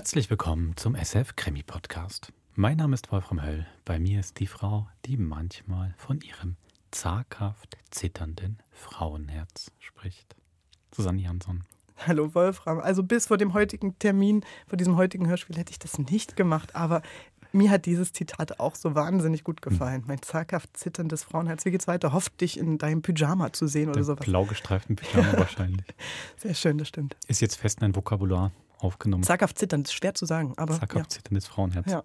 Herzlich willkommen zum SF Krimi Podcast. Mein Name ist Wolfram Höll. Bei mir ist die Frau, die manchmal von ihrem zaghaft zitternden Frauenherz spricht. Susanne Jansson. Hallo Wolfram. Also bis vor dem heutigen Termin, vor diesem heutigen Hörspiel hätte ich das nicht gemacht, aber mir hat dieses Zitat auch so wahnsinnig gut gefallen. Mein zaghaft zitterndes Frauenherz. Wie geht's weiter? Hofft dich in deinem Pyjama zu sehen oder Der sowas. blau gestreiften Pyjama wahrscheinlich. Sehr schön, das stimmt. Ist jetzt fest in ein Vokabular aufgenommen. Zaghaft zittern, das ist schwer zu sagen, aber Zaghaft zitterndes Frauenherz. ja.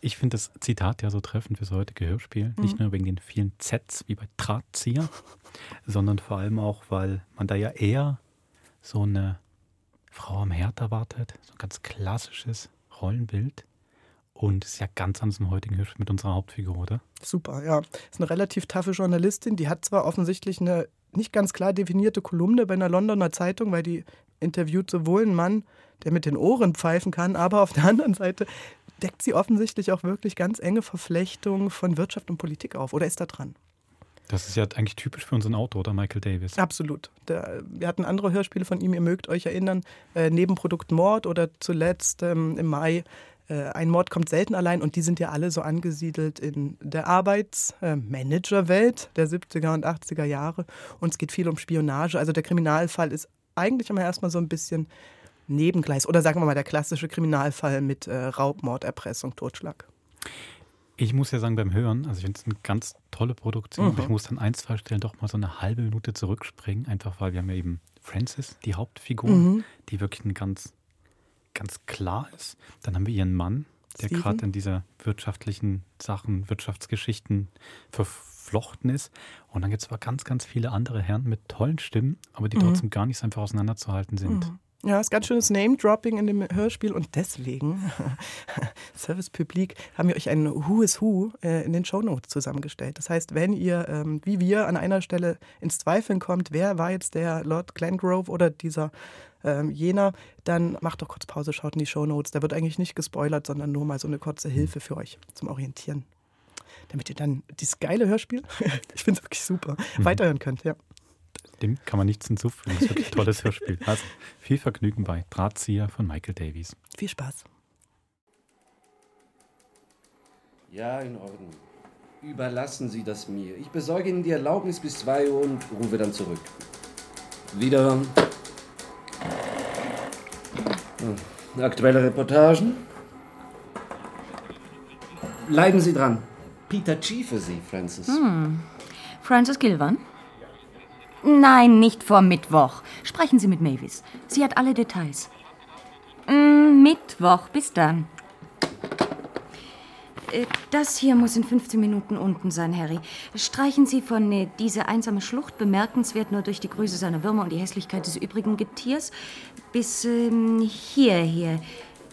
Ich finde das Zitat ja so treffend fürs heutige Hörspiel. Nicht nur wegen den vielen Zs wie bei Drahtzieher, sondern vor allem auch, weil man da ja eher so eine Frau am Herd erwartet. So ein ganz klassisches Rollenbild. Und ist ja ganz anders im heutigen Hörspiel mit unserer Hauptfigur, oder? Super, ja. Ist eine relativ taffe Journalistin. Die hat zwar offensichtlich eine nicht ganz klar definierte Kolumne bei einer Londoner Zeitung, weil die interviewt sowohl einen Mann, der mit den Ohren pfeifen kann, aber auf der anderen Seite deckt sie offensichtlich auch wirklich ganz enge Verflechtungen von Wirtschaft und Politik auf. Oder ist da dran? Das ist ja eigentlich typisch für unseren Autor, oder Michael Davis. Absolut. Der, wir hatten andere Hörspiele von ihm, ihr mögt euch erinnern, äh, Nebenprodukt Mord oder zuletzt ähm, im Mai äh, Ein Mord kommt selten allein und die sind ja alle so angesiedelt in der Arbeitsmanagerwelt der 70er und 80er Jahre und es geht viel um Spionage. Also der Kriminalfall ist eigentlich immer erstmal so ein bisschen Nebengleis oder sagen wir mal der klassische Kriminalfall mit äh, Raubmord, Erpressung, Totschlag. Ich muss ja sagen, beim Hören, also ich finde es eine ganz tolle Produktion, aber ich muss an ein, zwei Stellen doch mal so eine halbe Minute zurückspringen, einfach weil wir haben ja eben Frances, die Hauptfigur, die wirklich ein ganz, ganz klar ist. Dann haben wir ihren Mann, der gerade in dieser wirtschaftlichen Sachen, Wirtschaftsgeschichten verflochten ist. Und dann gibt es aber ganz, ganz viele andere Herren mit tollen Stimmen, aber die trotzdem gar nicht so einfach auseinanderzuhalten sind. Ja, ist ganz schönes Name-Dropping in dem Hörspiel und deswegen, Service Public, haben wir euch ein Who is Who äh, in den Shownotes zusammengestellt. Das heißt, wenn ihr, ähm, wie wir, an einer Stelle ins Zweifeln kommt, wer war jetzt der Lord Glengrove oder dieser ähm, jener, dann macht doch kurz Pause, schaut in die Shownotes. Da wird eigentlich nicht gespoilert, sondern nur mal so eine kurze Hilfe für euch zum Orientieren. Damit ihr dann dieses geile Hörspiel, ich finde es wirklich super, weiterhören könnt, ja. Dem kann man nichts hinzufügen. Das ist wirklich ein tolles Hörspiel. Also viel Vergnügen bei Drahtzieher von Michael Davies. Viel Spaß. Ja, in Ordnung. Überlassen Sie das mir. Ich besorge Ihnen die Erlaubnis bis 2 Uhr und rufe dann zurück. Wiederhören. Hm. Aktuelle Reportagen? Bleiben Sie dran. Peter G. für Sie, Francis. Frances Gilvan? Nein, nicht vor Mittwoch. Sprechen Sie mit Mavis. Sie hat alle Details. Mm, Mittwoch, bis dann. Äh, Das hier muss in 15 Minuten unten sein, Harry. Streichen Sie von äh, diese einsame Schlucht, bemerkenswert nur durch die Größe seiner Würmer und die Hässlichkeit des übrigen Getiers, bis ähm, hierher.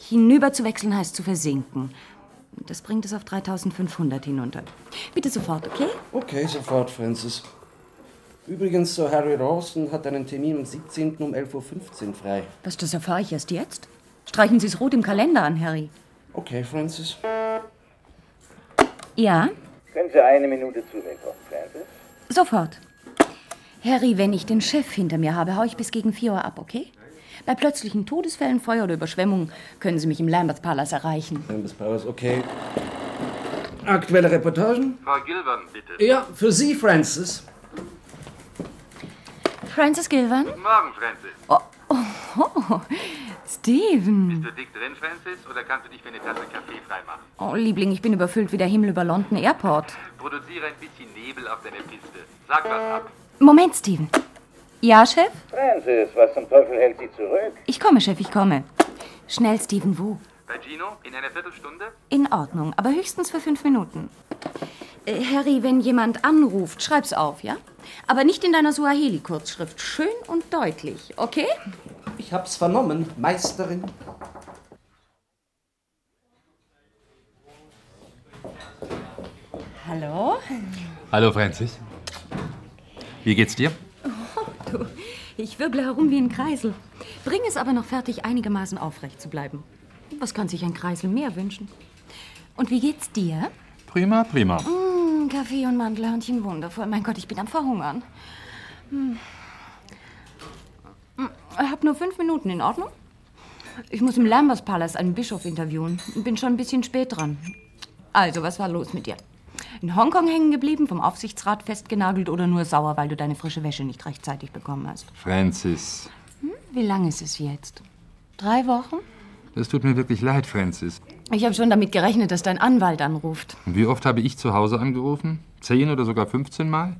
Hinüber zu wechseln heißt zu versinken. Das bringt es auf 3500 hinunter. Bitte sofort, okay? Okay, sofort, Francis. Übrigens, Sir Harry Rawson hat einen Termin am 17. um 11.15 Uhr frei. Was, das erfahre ich erst jetzt? Streichen Sie es rot im Kalender an, Harry. Okay, Francis. Ja, Können Sie eine Minute zu mir kommen, Francis? sofort. Harry, wenn ich den Chef hinter mir habe, hau ich bis gegen 4 Uhr ab, okay? Bei plötzlichen Todesfällen, Feuer oder Überschwemmungen können Sie mich im Lambeth Palace erreichen. Bis Powers, okay. Aktuelle Reportagen? Frau Gilbern, bitte. Ja, für Sie, Francis. Francis Gilvan? Guten Morgen, Francis. Oh, oh, Steven. Bist du dick drin, Francis, oder kannst du dich für eine Tasse Kaffee freimachen? Oh, Liebling, ich bin überfüllt wie der Himmel über London Airport. Produziere ein bisschen Nebel auf deiner Piste. Sag was ab. Moment, Steven. Ja, Chef? Francis, was zum Teufel hält Sie zurück? Ich komme, Chef, ich komme. Schnell, Steven, wo? Bei Gino, in einer Viertelstunde? In Ordnung, aber höchstens für fünf Minuten. Äh, Harry, wenn jemand anruft, schreib's auf, ja? Aber nicht in deiner Suaheli-Kurzschrift. Schön und deutlich, okay? Ich hab's vernommen, Meisterin. Hallo? Hallo Francis. Wie geht's dir? Du, ich wirble herum wie ein Kreisel. Bring es aber noch fertig, einigermaßen aufrecht zu bleiben. Was kann sich ein Kreisel mehr wünschen? Und wie geht's dir? Prima, prima. Hm, Kaffee und Mandelhörnchen, wundervoll. Mein Gott, ich bin am Verhungern. Hm. Hm, Hab nur fünf Minuten, in Ordnung? Ich muss im Lambers Palace einen Bischof interviewen. Bin schon ein bisschen spät dran. Also, was war los mit dir? In Hongkong hängen geblieben, vom Aufsichtsrat festgenagelt oder nur sauer, weil du deine frische Wäsche nicht rechtzeitig bekommen hast? Francis, Wie lange ist es jetzt? Drei Wochen? das tut mir wirklich leid, Francis. Ich habe schon damit gerechnet, dass dein Anwalt anruft. Und wie oft habe ich zu Hause angerufen? Zehn oder sogar 15 Mal?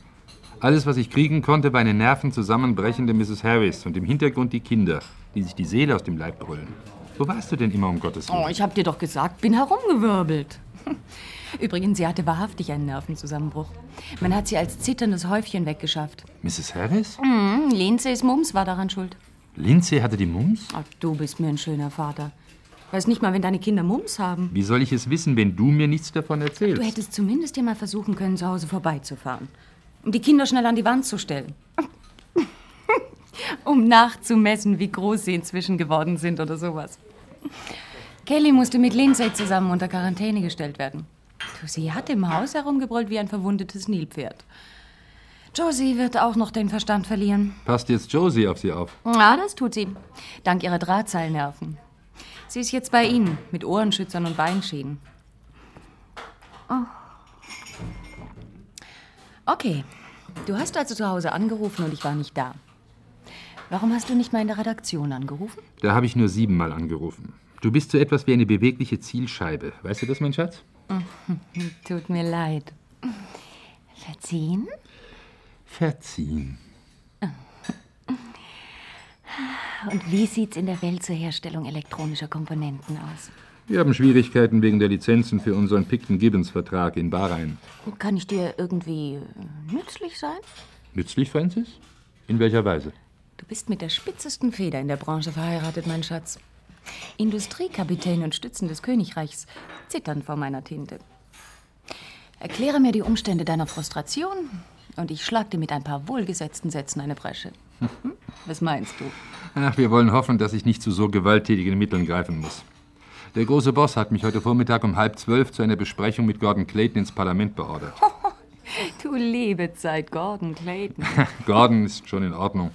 Alles, was ich kriegen konnte, war eine nervenzusammenbrechende Mrs. Harris und im Hintergrund die Kinder, die sich die Seele aus dem Leib brüllen. Wo warst du denn immer, um Gottes Willen? Oh, ich habe dir doch gesagt, bin herumgewirbelt. Übrigens, sie hatte wahrhaftig einen Nervenzusammenbruch. Man hat sie als zitterndes Häufchen weggeschafft. Mrs. Harris? Hm, Lindsay's Mums war daran schuld. Lindsay hatte die Mums? Ach, du bist mir ein schöner Vater. Weiß nicht mal, wenn deine Kinder Mums haben. Wie soll ich es wissen, wenn du mir nichts davon erzählst? Du hättest zumindest ja mal versuchen können, zu Hause vorbeizufahren. Um die Kinder schnell an die Wand zu stellen. um nachzumessen, wie groß sie inzwischen geworden sind oder sowas. Kelly musste mit Lindsay zusammen unter Quarantäne gestellt werden. Sie hat im Haus herumgebrüllt wie ein verwundetes Nilpferd. Josie wird auch noch den Verstand verlieren. Passt jetzt Josie auf sie auf? Ja, das tut sie. Dank ihrer Drahtseilnerven. Sie ist jetzt bei Ihnen mit Ohrenschützern und Beinschäden. Oh. Okay. Du hast also zu Hause angerufen und ich war nicht da. Warum hast du nicht mal in der Redaktion angerufen? Da habe ich nur siebenmal angerufen. Du bist so etwas wie eine bewegliche Zielscheibe. Weißt du das, mein Schatz? Tut mir leid. Verziehen? Verziehen. Und wie sieht's in der Welt zur Herstellung elektronischer Komponenten aus? Wir haben Schwierigkeiten wegen der Lizenzen für unseren Picton-Gibbons-Vertrag in Bahrain. Kann ich dir irgendwie äh, nützlich sein? Nützlich, Francis? In welcher Weise? Du bist mit der spitzesten Feder in der Branche verheiratet, mein Schatz. Industriekapitän und Stützen des Königreichs zittern vor meiner Tinte. Erkläre mir die Umstände deiner Frustration und ich schlag dir mit ein paar wohlgesetzten Sätzen eine Bresche. Hm? Was meinst du? Ach, wir wollen hoffen, dass ich nicht zu so gewalttätigen Mitteln greifen muss. Der große Boss hat mich heute Vormittag um halb zwölf zu einer Besprechung mit Gordon Clayton ins Parlament beordert. Du liebe Zeit, Gordon Clayton. Gordon ist schon in Ordnung.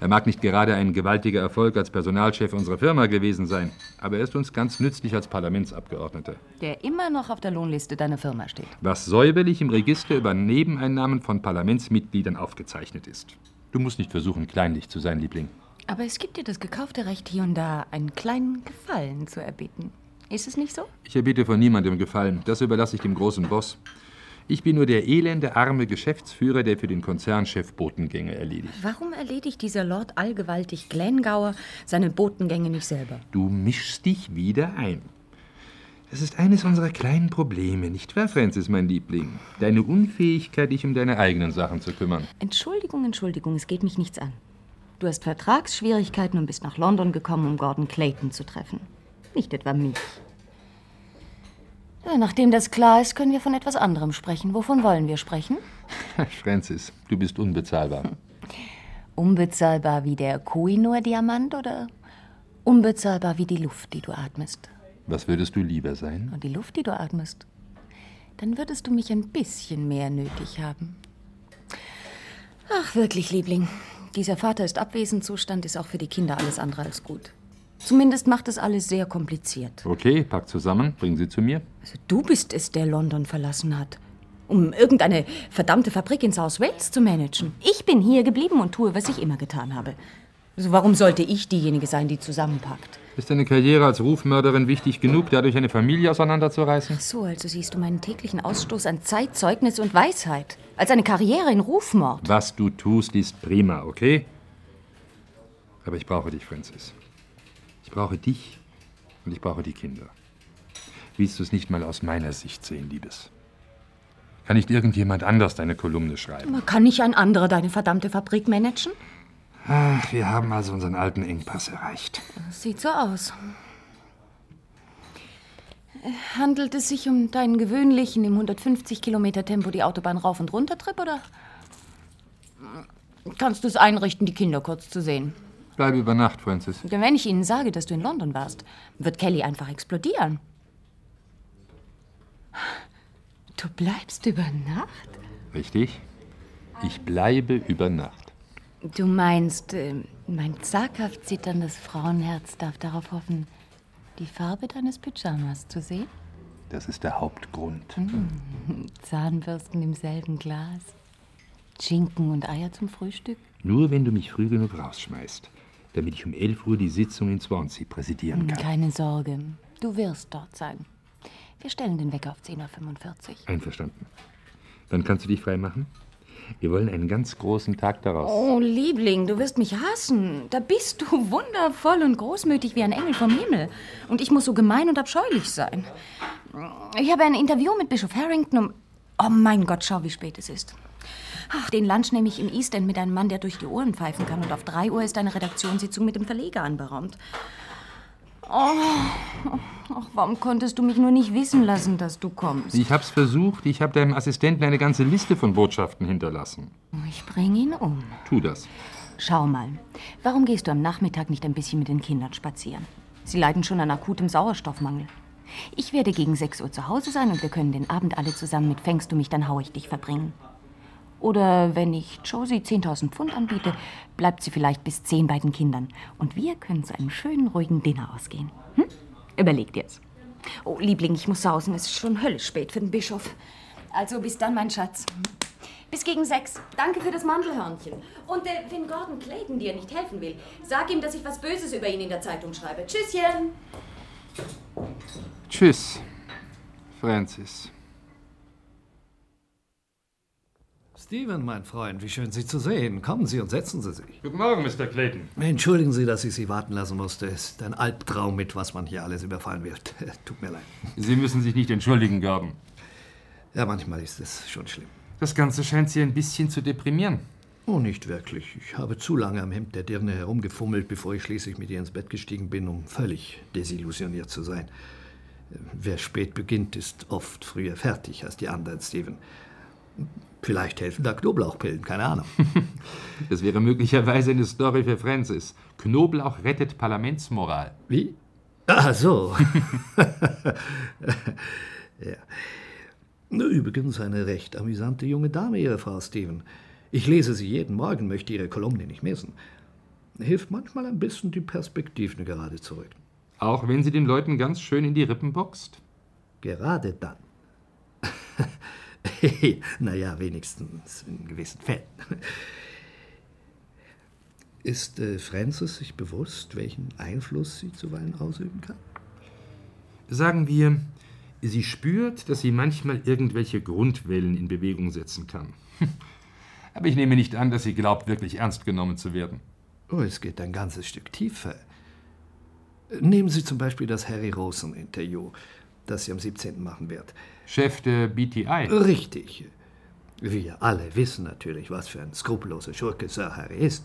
Er mag nicht gerade ein gewaltiger Erfolg als Personalchef unserer Firma gewesen sein, aber er ist uns ganz nützlich als Parlamentsabgeordneter. Der immer noch auf der Lohnliste deiner Firma steht. Was säuberlich im Register über Nebeneinnahmen von Parlamentsmitgliedern aufgezeichnet ist. Du musst nicht versuchen, kleinlich zu sein, Liebling. Aber es gibt dir das gekaufte Recht, hier und da einen kleinen Gefallen zu erbitten. Ist es nicht so? Ich erbiete von niemandem Gefallen. Das überlasse ich dem großen Boss. Ich bin nur der elende, arme Geschäftsführer, der für den Konzernchef Botengänge erledigt. Warum erledigt dieser Lord allgewaltig Glengauer seine Botengänge nicht selber? Du mischst dich wieder ein. Das ist eines unserer kleinen Probleme, nicht wahr, Francis, mein Liebling? Deine Unfähigkeit, dich um deine eigenen Sachen zu kümmern. Entschuldigung, Entschuldigung, es geht mich nichts an. Du hast Vertragsschwierigkeiten und bist nach London gekommen, um Gordon Clayton zu treffen. Nicht etwa mich. Nachdem das klar ist, können wir von etwas anderem sprechen. Wovon wollen wir sprechen? Francis, du bist unbezahlbar. Unbezahlbar wie der Kohinoor-Diamant oder unbezahlbar wie die Luft, die du atmest? Was würdest du lieber sein? Und die Luft, die du atmest? Dann würdest du mich ein bisschen mehr nötig haben. Ach, wirklich, Liebling. Dieser Vater ist abwesend Zustand ist auch für die Kinder alles andere als gut. Zumindest macht es alles sehr kompliziert. Okay, pack zusammen, bring sie zu mir. Also du bist es, der London verlassen hat, um irgendeine verdammte Fabrik in South Wales zu managen. Ich bin hier geblieben und tue, was ich immer getan habe. Also warum sollte ich diejenige sein, die zusammenpackt? Ist deine Karriere als Rufmörderin wichtig genug, dadurch eine Familie auseinanderzureißen? So, also siehst du meinen täglichen Ausstoß an Zeit, Zeugnis und Weisheit als eine Karriere in Rufmord. Was du tust, ist prima, okay? Aber ich brauche dich, Francis. Ich brauche dich und ich brauche die Kinder. Willst du es nicht mal aus meiner Sicht sehen, Liebes? Kann nicht irgendjemand anders deine Kolumne schreiben? Kann nicht ein anderer deine verdammte Fabrik managen? Ach, wir haben also unseren alten Engpass erreicht. Sieht so aus. Handelt es sich um deinen gewöhnlichen im 150 Kilometer Tempo die Autobahn rauf und runter Trip oder kannst du es einrichten, die Kinder kurz zu sehen? Bleib über Nacht, Francis. Denn wenn ich ihnen sage, dass du in London warst, wird Kelly einfach explodieren. Du bleibst über Nacht? Richtig? Ich bleibe über Nacht. Du meinst, äh, Mein zaghaft zitterndes Frauenherz darf darauf hoffen, die Farbe deines Pyjamas zu sehen. Das ist der Hauptgrund. Zahnbürsten im selben Glas. Schinken und Eier zum Frühstück. Nur wenn du mich früh genug rausschmeißt, damit ich um 11 Uhr die Sitzung in Swansea präsidieren kann. Keine Sorge, du wirst dort sein. Wir stellen den Wecker auf 10.45 Uhr. Einverstanden. Wann kannst du dich frei machen? Wir wollen einen ganz großen Tag daraus. Oh, Liebling, du wirst mich hassen. Da bist du wundervoll und großmütig wie ein Engel vom Himmel. Und ich muss so gemein und abscheulich sein. Ich habe ein Interview mit Bischof Harrington um... Oh mein Gott, schau, wie spät es ist. Ach, den Lunch nehme ich im East End mit einem Mann, der durch die Ohren pfeifen kann. Und auf drei Uhr ist eine Redaktionssitzung mit dem Verleger anberaumt. Oh, ach, warum konntest du mich nur nicht wissen lassen, dass du kommst? Ich hab's versucht. Ich habe deinem Assistenten eine ganze Liste von Botschaften hinterlassen. Ich bringe ihn um. Tu das. Schau mal, warum gehst du am Nachmittag nicht ein bisschen mit den Kindern spazieren? Sie leiden schon an akutem Sauerstoffmangel. Ich werde gegen 6 Uhr zu Hause sein und wir können den Abend alle zusammen mit Fängst du mich, dann hau ich dich verbringen. Oder wenn ich Josie 10.000 Pfund anbiete, bleibt sie vielleicht bis 10 bei den Kindern. Und wir können zu einem schönen, ruhigen Dinner ausgehen. Hm? Überleg dir's. Oh, Liebling, ich muss sausen. Es ist schon höllisch spät für den Bischof. Also bis dann, mein Schatz. Bis gegen sechs. Danke für das Mandelhörnchen. Und äh, wenn Gordon Clayton dir nicht helfen will, sag ihm, dass ich was Böses über ihn in der Zeitung schreibe. Tschüsschen. Tschüss, Francis. Steven, mein Freund, wie schön Sie zu sehen. Kommen Sie und setzen Sie sich. Guten Morgen, Mr. Clayton. Entschuldigen Sie, dass ich Sie warten lassen musste. Es ist ein Albtraum, mit was man hier alles überfallen wird. Tut mir leid. Sie müssen sich nicht entschuldigen, Gordon. Ja, manchmal ist es schon schlimm. Das Ganze scheint Sie ein bisschen zu deprimieren. Oh, nicht wirklich. Ich habe zu lange am Hemd der Dirne herumgefummelt, bevor ich schließlich mit ihr ins Bett gestiegen bin, um völlig desillusioniert zu sein. Wer spät beginnt, ist oft früher fertig als die anderen, Steven. Vielleicht helfen da Knoblauchpillen, keine Ahnung. Das wäre möglicherweise eine Story für Francis. Knoblauch rettet Parlamentsmoral. Wie? Ach so. ja. Übrigens eine recht amüsante junge Dame, Ihre Frau Steven. Ich lese sie jeden Morgen, möchte Ihre Kolumne nicht missen. Hilft manchmal ein bisschen, die Perspektiven gerade zu rücken. Auch wenn sie den Leuten ganz schön in die Rippen boxt? Gerade dann. naja, wenigstens in gewissen Fällen. Ist äh, Francis sich bewusst, welchen Einfluss sie zuweilen ausüben kann? Sagen wir, sie spürt, dass sie manchmal irgendwelche Grundwellen in Bewegung setzen kann. Aber ich nehme nicht an, dass sie glaubt, wirklich ernst genommen zu werden. Oh, es geht ein ganzes Stück tiefer. Nehmen Sie zum Beispiel das Harry Rosen-Interview, das sie am 17. machen wird. Chef der BTI. Richtig. Wir alle wissen natürlich, was für ein skrupelloser Schurke Sir Harry ist.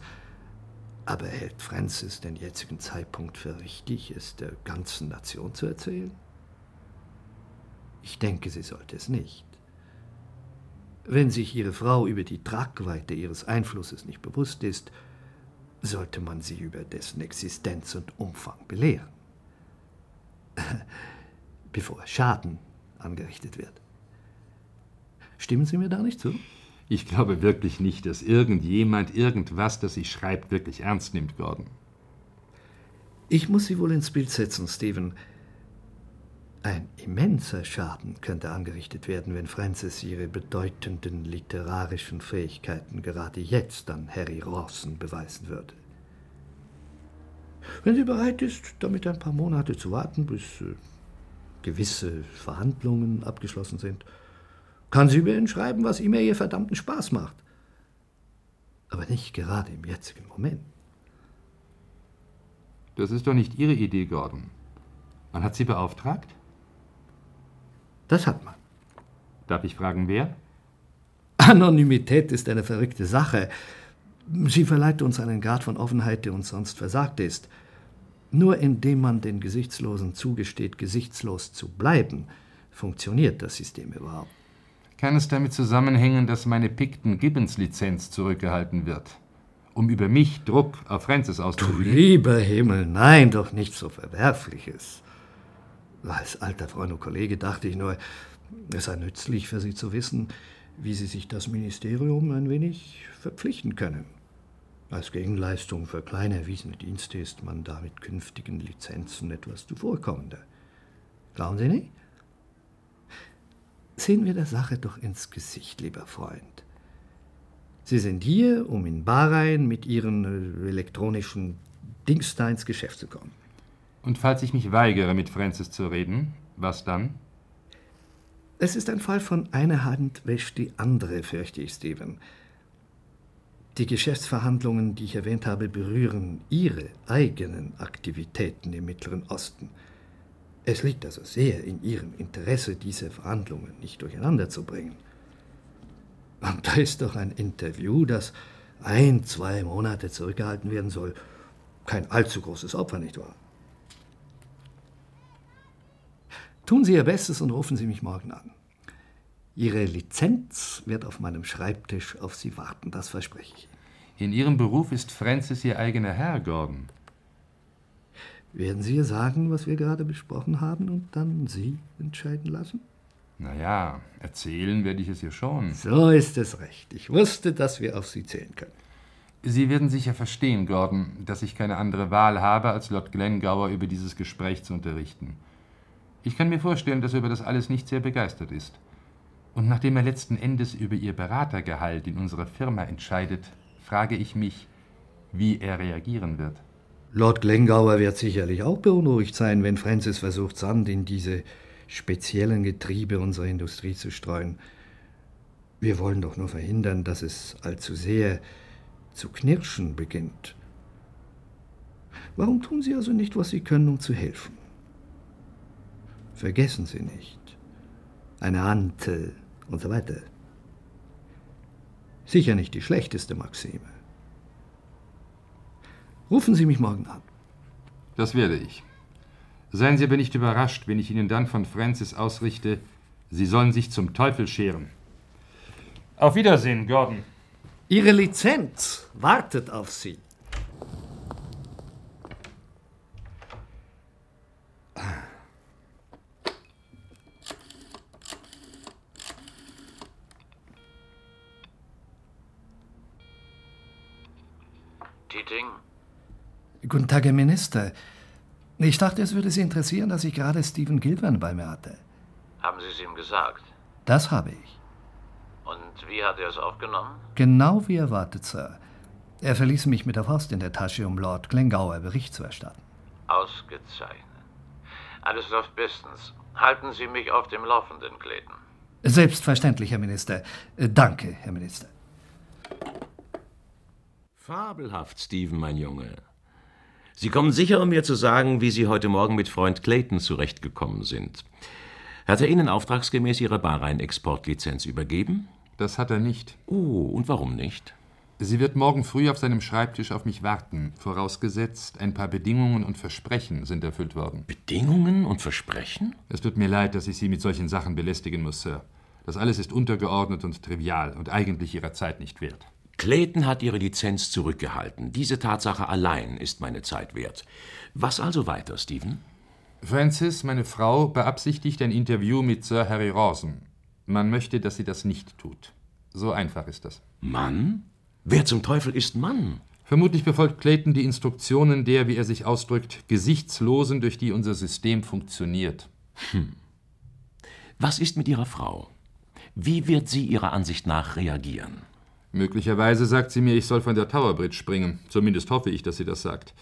Aber hält Francis den jetzigen Zeitpunkt für richtig, es der ganzen Nation zu erzählen? Ich denke, sie sollte es nicht. Wenn sich Ihre Frau über die Tragweite Ihres Einflusses nicht bewusst ist, sollte man sie über dessen Existenz und Umfang belehren. Bevor Schaden angerichtet wird. Stimmen Sie mir da nicht zu? Ich glaube wirklich nicht, dass irgendjemand irgendwas, das sie schreibt, wirklich ernst nimmt, Gordon. Ich muss Sie wohl ins Bild setzen, Stephen. Ein immenser Schaden könnte angerichtet werden, wenn Frances ihre bedeutenden literarischen Fähigkeiten gerade jetzt an Harry Rawson beweisen würde. Wenn sie bereit ist, damit ein paar Monate zu warten, bis äh, gewisse Verhandlungen abgeschlossen sind, kann sie über ihn schreiben, was immer ihr verdammten Spaß macht. Aber nicht gerade im jetzigen Moment. Das ist doch nicht Ihre Idee, Gordon. Man hat Sie beauftragt? Das hat man. Darf ich fragen, wer? Anonymität ist eine verrückte Sache. Sie verleiht uns einen Grad von Offenheit, der uns sonst versagt ist. Nur indem man den Gesichtslosen zugesteht, gesichtslos zu bleiben, funktioniert das System überhaupt. Kann es damit zusammenhängen, dass meine Picton-Gibbons-Lizenz zurückgehalten wird? Um über mich Druck auf Francis Du auszuüben? lieber Himmel, nein, doch nicht so Verwerfliches. Als alter Freund und Kollege dachte ich nur, es sei nützlich für Sie zu wissen, wie Sie sich das Ministerium ein wenig verpflichten können. Als Gegenleistung für kleine erwiesene Dienste ist man da mit künftigen Lizenzen etwas zuvorkommender. Glauben Sie nicht? Sehen wir der Sache doch ins Gesicht, lieber Freund. Sie sind hier, um in Bahrain mit Ihren äh, elektronischen Dings da ins Geschäft zu kommen. Und falls ich mich weigere, mit Francis zu reden, was dann? Es ist ein Fall von einer Hand wäscht die andere, fürchte ich, Stephen. Die Geschäftsverhandlungen, die ich erwähnt habe, berühren Ihre eigenen Aktivitäten im Mittleren Osten. Es liegt also sehr in Ihrem Interesse, diese Verhandlungen nicht durcheinander zu bringen. Und da ist doch ein Interview, das ein, zwei Monate zurückgehalten werden soll, kein allzu großes Opfer, nicht wahr? Tun Sie Ihr Bestes und rufen Sie mich morgen an. Ihre Lizenz wird auf meinem Schreibtisch auf Sie warten, das verspreche ich. In Ihrem Beruf ist Francis Ihr eigener Herr, Gordon. Werden Sie ihr sagen, was wir gerade besprochen haben und dann Sie entscheiden lassen? Na ja, erzählen werde ich es ihr schon. So ist es recht. Ich wusste, dass wir auf Sie zählen können. Sie werden sicher verstehen, Gordon, dass ich keine andere Wahl habe, als Lord Glengower über dieses Gespräch zu unterrichten. Ich kann mir vorstellen, dass er über das alles nicht sehr begeistert ist. Und nachdem er letzten Endes über Ihr Beratergehalt in unserer Firma entscheidet, frage ich mich, wie er reagieren wird. Lord Glengower wird sicherlich auch beunruhigt sein, wenn Francis versucht, Sand in diese speziellen Getriebe unserer Industrie zu streuen. Wir wollen doch nur verhindern, dass es allzu sehr zu knirschen beginnt. Warum tun Sie also nicht, was Sie können, um zu helfen? Vergessen Sie nicht. Eine äh, und so weiter. Sicher nicht die schlechteste Maxime. Rufen Sie mich morgen an. Das werde ich. Seien Sie aber nicht überrascht, wenn ich Ihnen dann von Francis ausrichte, Sie sollen sich zum Teufel scheren. Auf Wiedersehen, Gordon. Ihre Lizenz wartet auf Sie. Tieting? Guten Tag, Herr Minister. Ich dachte, es würde Sie interessieren, dass ich gerade Stephen Gilvan bei mir hatte. Haben Sie es ihm gesagt? Das habe ich. Und wie hat er es aufgenommen? Genau wie erwartet, Sir. Er verließ mich mit der Faust in der Tasche, um Lord Glengower Bericht zu erstatten. Ausgezeichnet. Alles läuft bestens. Halten Sie mich auf dem Laufenden, Clayton. Selbstverständlich, Herr Minister. Äh, Danke, Herr Minister. Fabelhaft, Stephen, mein Junge. Sie kommen sicher, um mir zu sagen, wie Sie heute Morgen mit Freund Clayton zurechtgekommen sind. Hat er Ihnen auftragsgemäß Ihre Bahrain-Exportlizenz übergeben? Das hat er nicht. Oh, und warum nicht? Sie wird morgen früh auf seinem Schreibtisch auf mich warten, vorausgesetzt, ein paar Bedingungen und Versprechen sind erfüllt worden. Bedingungen und Versprechen? Es tut mir leid, dass ich Sie mit solchen Sachen belästigen muss, Sir. Das alles ist untergeordnet und trivial und eigentlich Ihrer Zeit nicht wert. Clayton hat Ihre Lizenz zurückgehalten. Diese Tatsache allein ist meine Zeit wert. Was also weiter, Stephen? Francis, meine Frau, beabsichtigt ein Interview mit Sir Harry Rawson. Man möchte, dass sie das nicht tut. So einfach ist das. Mann? Wer zum Teufel ist Mann? Vermutlich befolgt Clayton die Instruktionen der, wie er sich ausdrückt, Gesichtslosen, durch die unser System funktioniert. Hm. Was ist mit Ihrer Frau? Wie wird sie Ihrer Ansicht nach reagieren? Möglicherweise sagt sie mir, ich soll von der Tower Bridge springen. Zumindest hoffe ich, dass sie das sagt.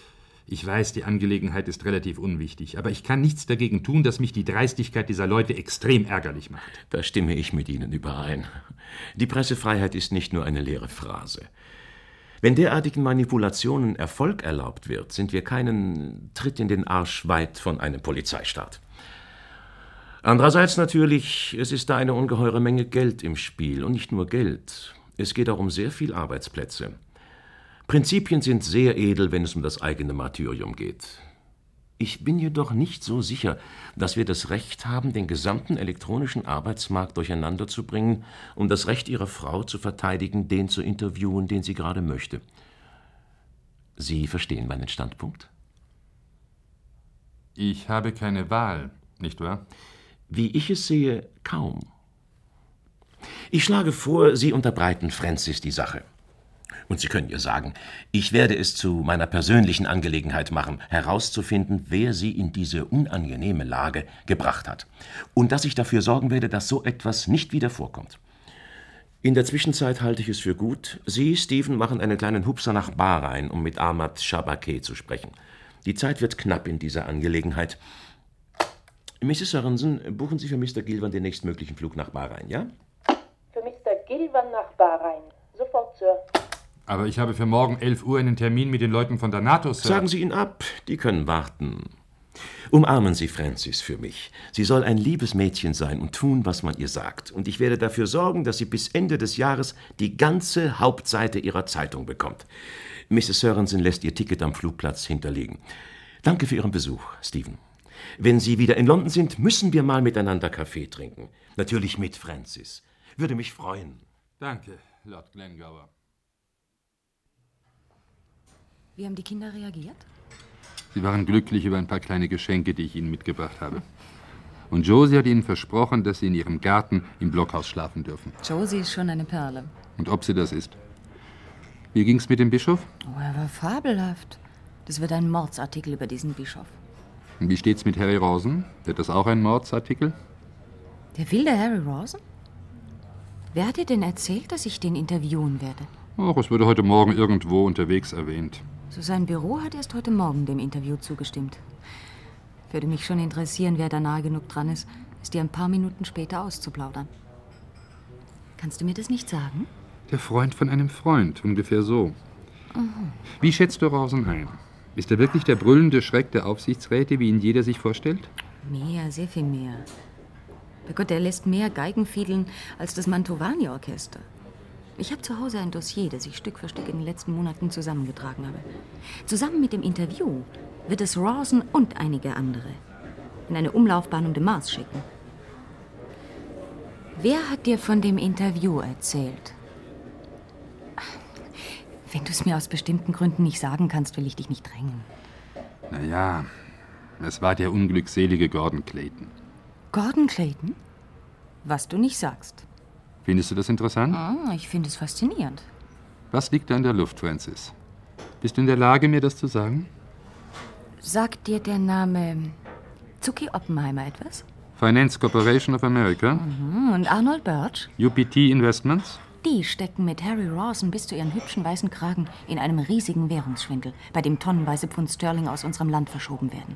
Ich weiß, die Angelegenheit ist relativ unwichtig, aber ich kann nichts dagegen tun, dass mich die Dreistigkeit dieser Leute extrem ärgerlich macht. Da stimme ich mit Ihnen überein. Die Pressefreiheit ist nicht nur eine leere Phrase. Wenn derartigen Manipulationen Erfolg erlaubt wird, sind wir keinen Tritt in den Arsch weit von einem Polizeistaat. Andererseits natürlich, es ist da eine ungeheure Menge Geld im Spiel und nicht nur Geld. Es geht auch um sehr viel Arbeitsplätze. Prinzipien sind sehr edel, wenn es um das eigene Martyrium geht. Ich bin jedoch nicht so sicher, dass wir das Recht haben, den gesamten elektronischen Arbeitsmarkt durcheinander zu bringen, um das Recht Ihrer Frau zu verteidigen, den zu interviewen, den sie gerade möchte. Sie verstehen meinen Standpunkt? Ich habe keine Wahl, nicht wahr? Wie ich es sehe, kaum. Ich schlage vor, Sie unterbreiten Francis die Sache. Und Sie können ihr sagen, ich werde es zu meiner persönlichen Angelegenheit machen, herauszufinden, wer sie in diese unangenehme Lage gebracht hat. Und dass ich dafür sorgen werde, dass so etwas nicht wieder vorkommt. In der Zwischenzeit halte ich es für gut, Sie, Stephen, machen einen kleinen Hupser nach Bahrain, um mit Ahmad Shabake zu sprechen. Die Zeit wird knapp in dieser Angelegenheit. Mrs. Sorensen, buchen Sie für Mr. Gilvan den nächstmöglichen Flug nach Bahrain, ja? Gilvan nach Bahrain. Sofort, Sir. Aber ich habe für morgen 11 Uhr einen Termin mit den Leuten von der NATO, Sir. Sagen Sie ihn ab, die können warten. Umarmen Sie Francis für mich. Sie soll ein liebes Mädchen sein und tun, was man ihr sagt. Und ich werde dafür sorgen, dass sie bis Ende des Jahres die ganze Hauptseite ihrer Zeitung bekommt. Mrs. Sörensen lässt ihr Ticket am Flugplatz hinterlegen. Danke für Ihren Besuch, Stephen. Wenn Sie wieder in London sind, müssen wir mal miteinander Kaffee trinken. Natürlich mit Francis. Würde mich freuen. Danke, Lord Glengower. Wie haben die Kinder reagiert? Sie waren glücklich über ein paar kleine Geschenke, die ich ihnen mitgebracht habe. Und Josie hat ihnen versprochen, dass sie in ihrem Garten im Blockhaus schlafen dürfen. Josie ist schon eine Perle. Und ob sie das ist. Wie ging's mit dem Bischof? Oh, er war fabelhaft. Das wird ein Mordsartikel über diesen Bischof. Und wie steht's mit Harry Rosen? Wird das auch ein Mordsartikel? Der wilde Harry Rosen? Wer hat dir denn erzählt, dass ich den interviewen werde? Ach, es wurde heute Morgen irgendwo unterwegs erwähnt. So sein Büro hat erst heute Morgen dem Interview zugestimmt. Würde mich schon interessieren, wer da nahe genug dran ist, es dir ein paar Minuten später auszuplaudern. Kannst du mir das nicht sagen? Der Freund von einem Freund, ungefähr so. Mhm. Wie schätzt du Rosen ein? Ist er wirklich der brüllende Schreck der Aufsichtsräte, wie ihn jeder sich vorstellt? Mehr, sehr viel mehr. Bei Gott, er lässt mehr Geigen fiedeln als das Mantovani-Orchester. Ich habe zu Hause ein Dossier, das ich Stück für Stück in den letzten Monaten zusammengetragen habe. Zusammen mit dem Interview wird es Rawson und einige andere in eine Umlaufbahn um den Mars schicken. Wer hat dir von dem Interview erzählt? Wenn du es mir aus bestimmten Gründen nicht sagen kannst, will ich dich nicht drängen. Naja, es war der unglückselige Gordon Clayton. Gordon Clayton? Was du nicht sagst. Findest du das interessant? Ah, ich finde es faszinierend. Was liegt da in der Luft, Francis? Bist du in der Lage, mir das zu sagen? Sagt dir der Name Zucki Oppenheimer etwas? Finance Corporation of America? Mhm, Und Arnold Birch? UPT Investments? Die stecken mit Harry Rawson bis zu ihren hübschen weißen Kragen in einem riesigen Währungsschwindel, bei dem tonnenweise Pfund Sterling aus unserem Land verschoben werden.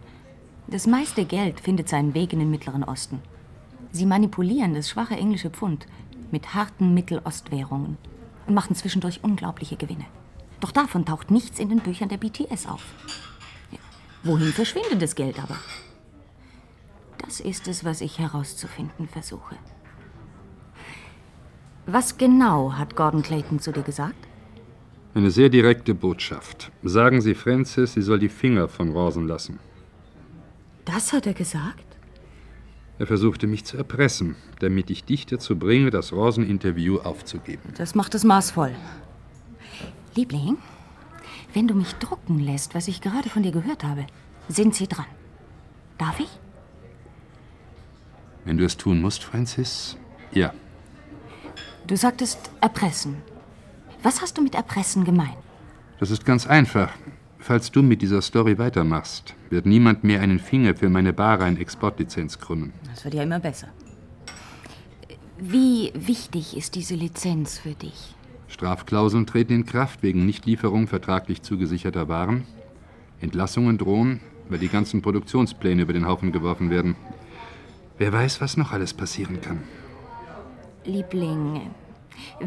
Das meiste Geld findet seinen Weg in den Mittleren Osten. Sie manipulieren das schwache englische Pfund mit harten Mittelostwährungen und machen zwischendurch unglaubliche Gewinne. Doch davon taucht nichts in den Büchern der BTS auf. Wohin verschwindet das Geld aber? Das ist es, was ich herauszufinden versuche. Was genau hat Gordon Clayton zu dir gesagt? Eine sehr direkte Botschaft. Sagen Sie Francis, sie soll die Finger von Rosen lassen. Das hat er gesagt? Er versuchte mich zu erpressen, damit ich dich dazu bringe, das Rosen-Interview aufzugeben. Das macht es maßvoll. Liebling, wenn du mich drucken lässt, was ich gerade von dir gehört habe, sind sie dran. Darf ich? Wenn du es tun musst, Francis, ja. Du sagtest erpressen. Was hast du mit erpressen gemeint? Das ist ganz einfach. Falls du mit dieser Story weitermachst, wird niemand mehr einen Finger für meine Bahrain-Exportlizenz krümmen. Das wird ja immer besser. Wie wichtig ist diese Lizenz für dich? Strafklauseln treten in Kraft wegen Nichtlieferung vertraglich zugesicherter Waren. Entlassungen drohen, weil die ganzen Produktionspläne über den Haufen geworfen werden. Wer weiß, was noch alles passieren kann. Liebling,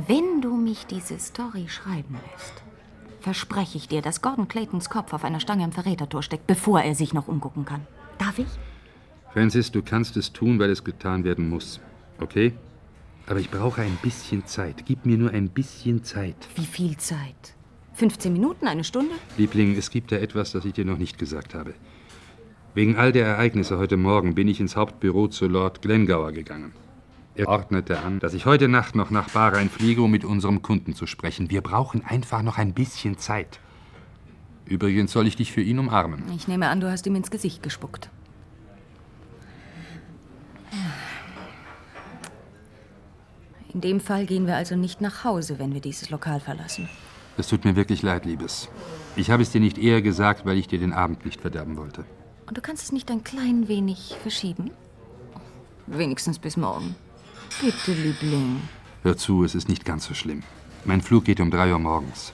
wenn du mich diese Story schreiben lässt, verspreche ich dir, dass Gordon Claytons Kopf auf einer Stange im Verrätertor steckt, bevor er sich noch umgucken kann. Darf ich? Francis, du kannst es tun, weil es getan werden muss. Okay? Aber ich brauche ein bisschen Zeit. Gib mir nur ein bisschen Zeit. Wie viel Zeit? 15 Minuten, eine Stunde? Liebling, es gibt da etwas, das ich dir noch nicht gesagt habe. Wegen all der Ereignisse heute Morgen bin ich ins Hauptbüro zu Lord Glengower gegangen. Er ordnete an, dass ich heute Nacht noch nach Bahrain fliege, um mit unserem Kunden zu sprechen. Wir brauchen einfach noch ein bisschen Zeit. Übrigens soll ich dich für ihn umarmen. Ich nehme an, du hast ihm ins Gesicht gespuckt. In dem Fall gehen wir also nicht nach Hause, wenn wir dieses Lokal verlassen. Es tut mir wirklich leid, Liebes. Ich habe es dir nicht eher gesagt, weil ich dir den Abend nicht verderben wollte. Und du kannst es nicht ein klein wenig verschieben? Wenigstens bis morgen. Bitte, Liebling. Hör zu, es ist nicht ganz so schlimm. Mein Flug geht um drei Uhr morgens.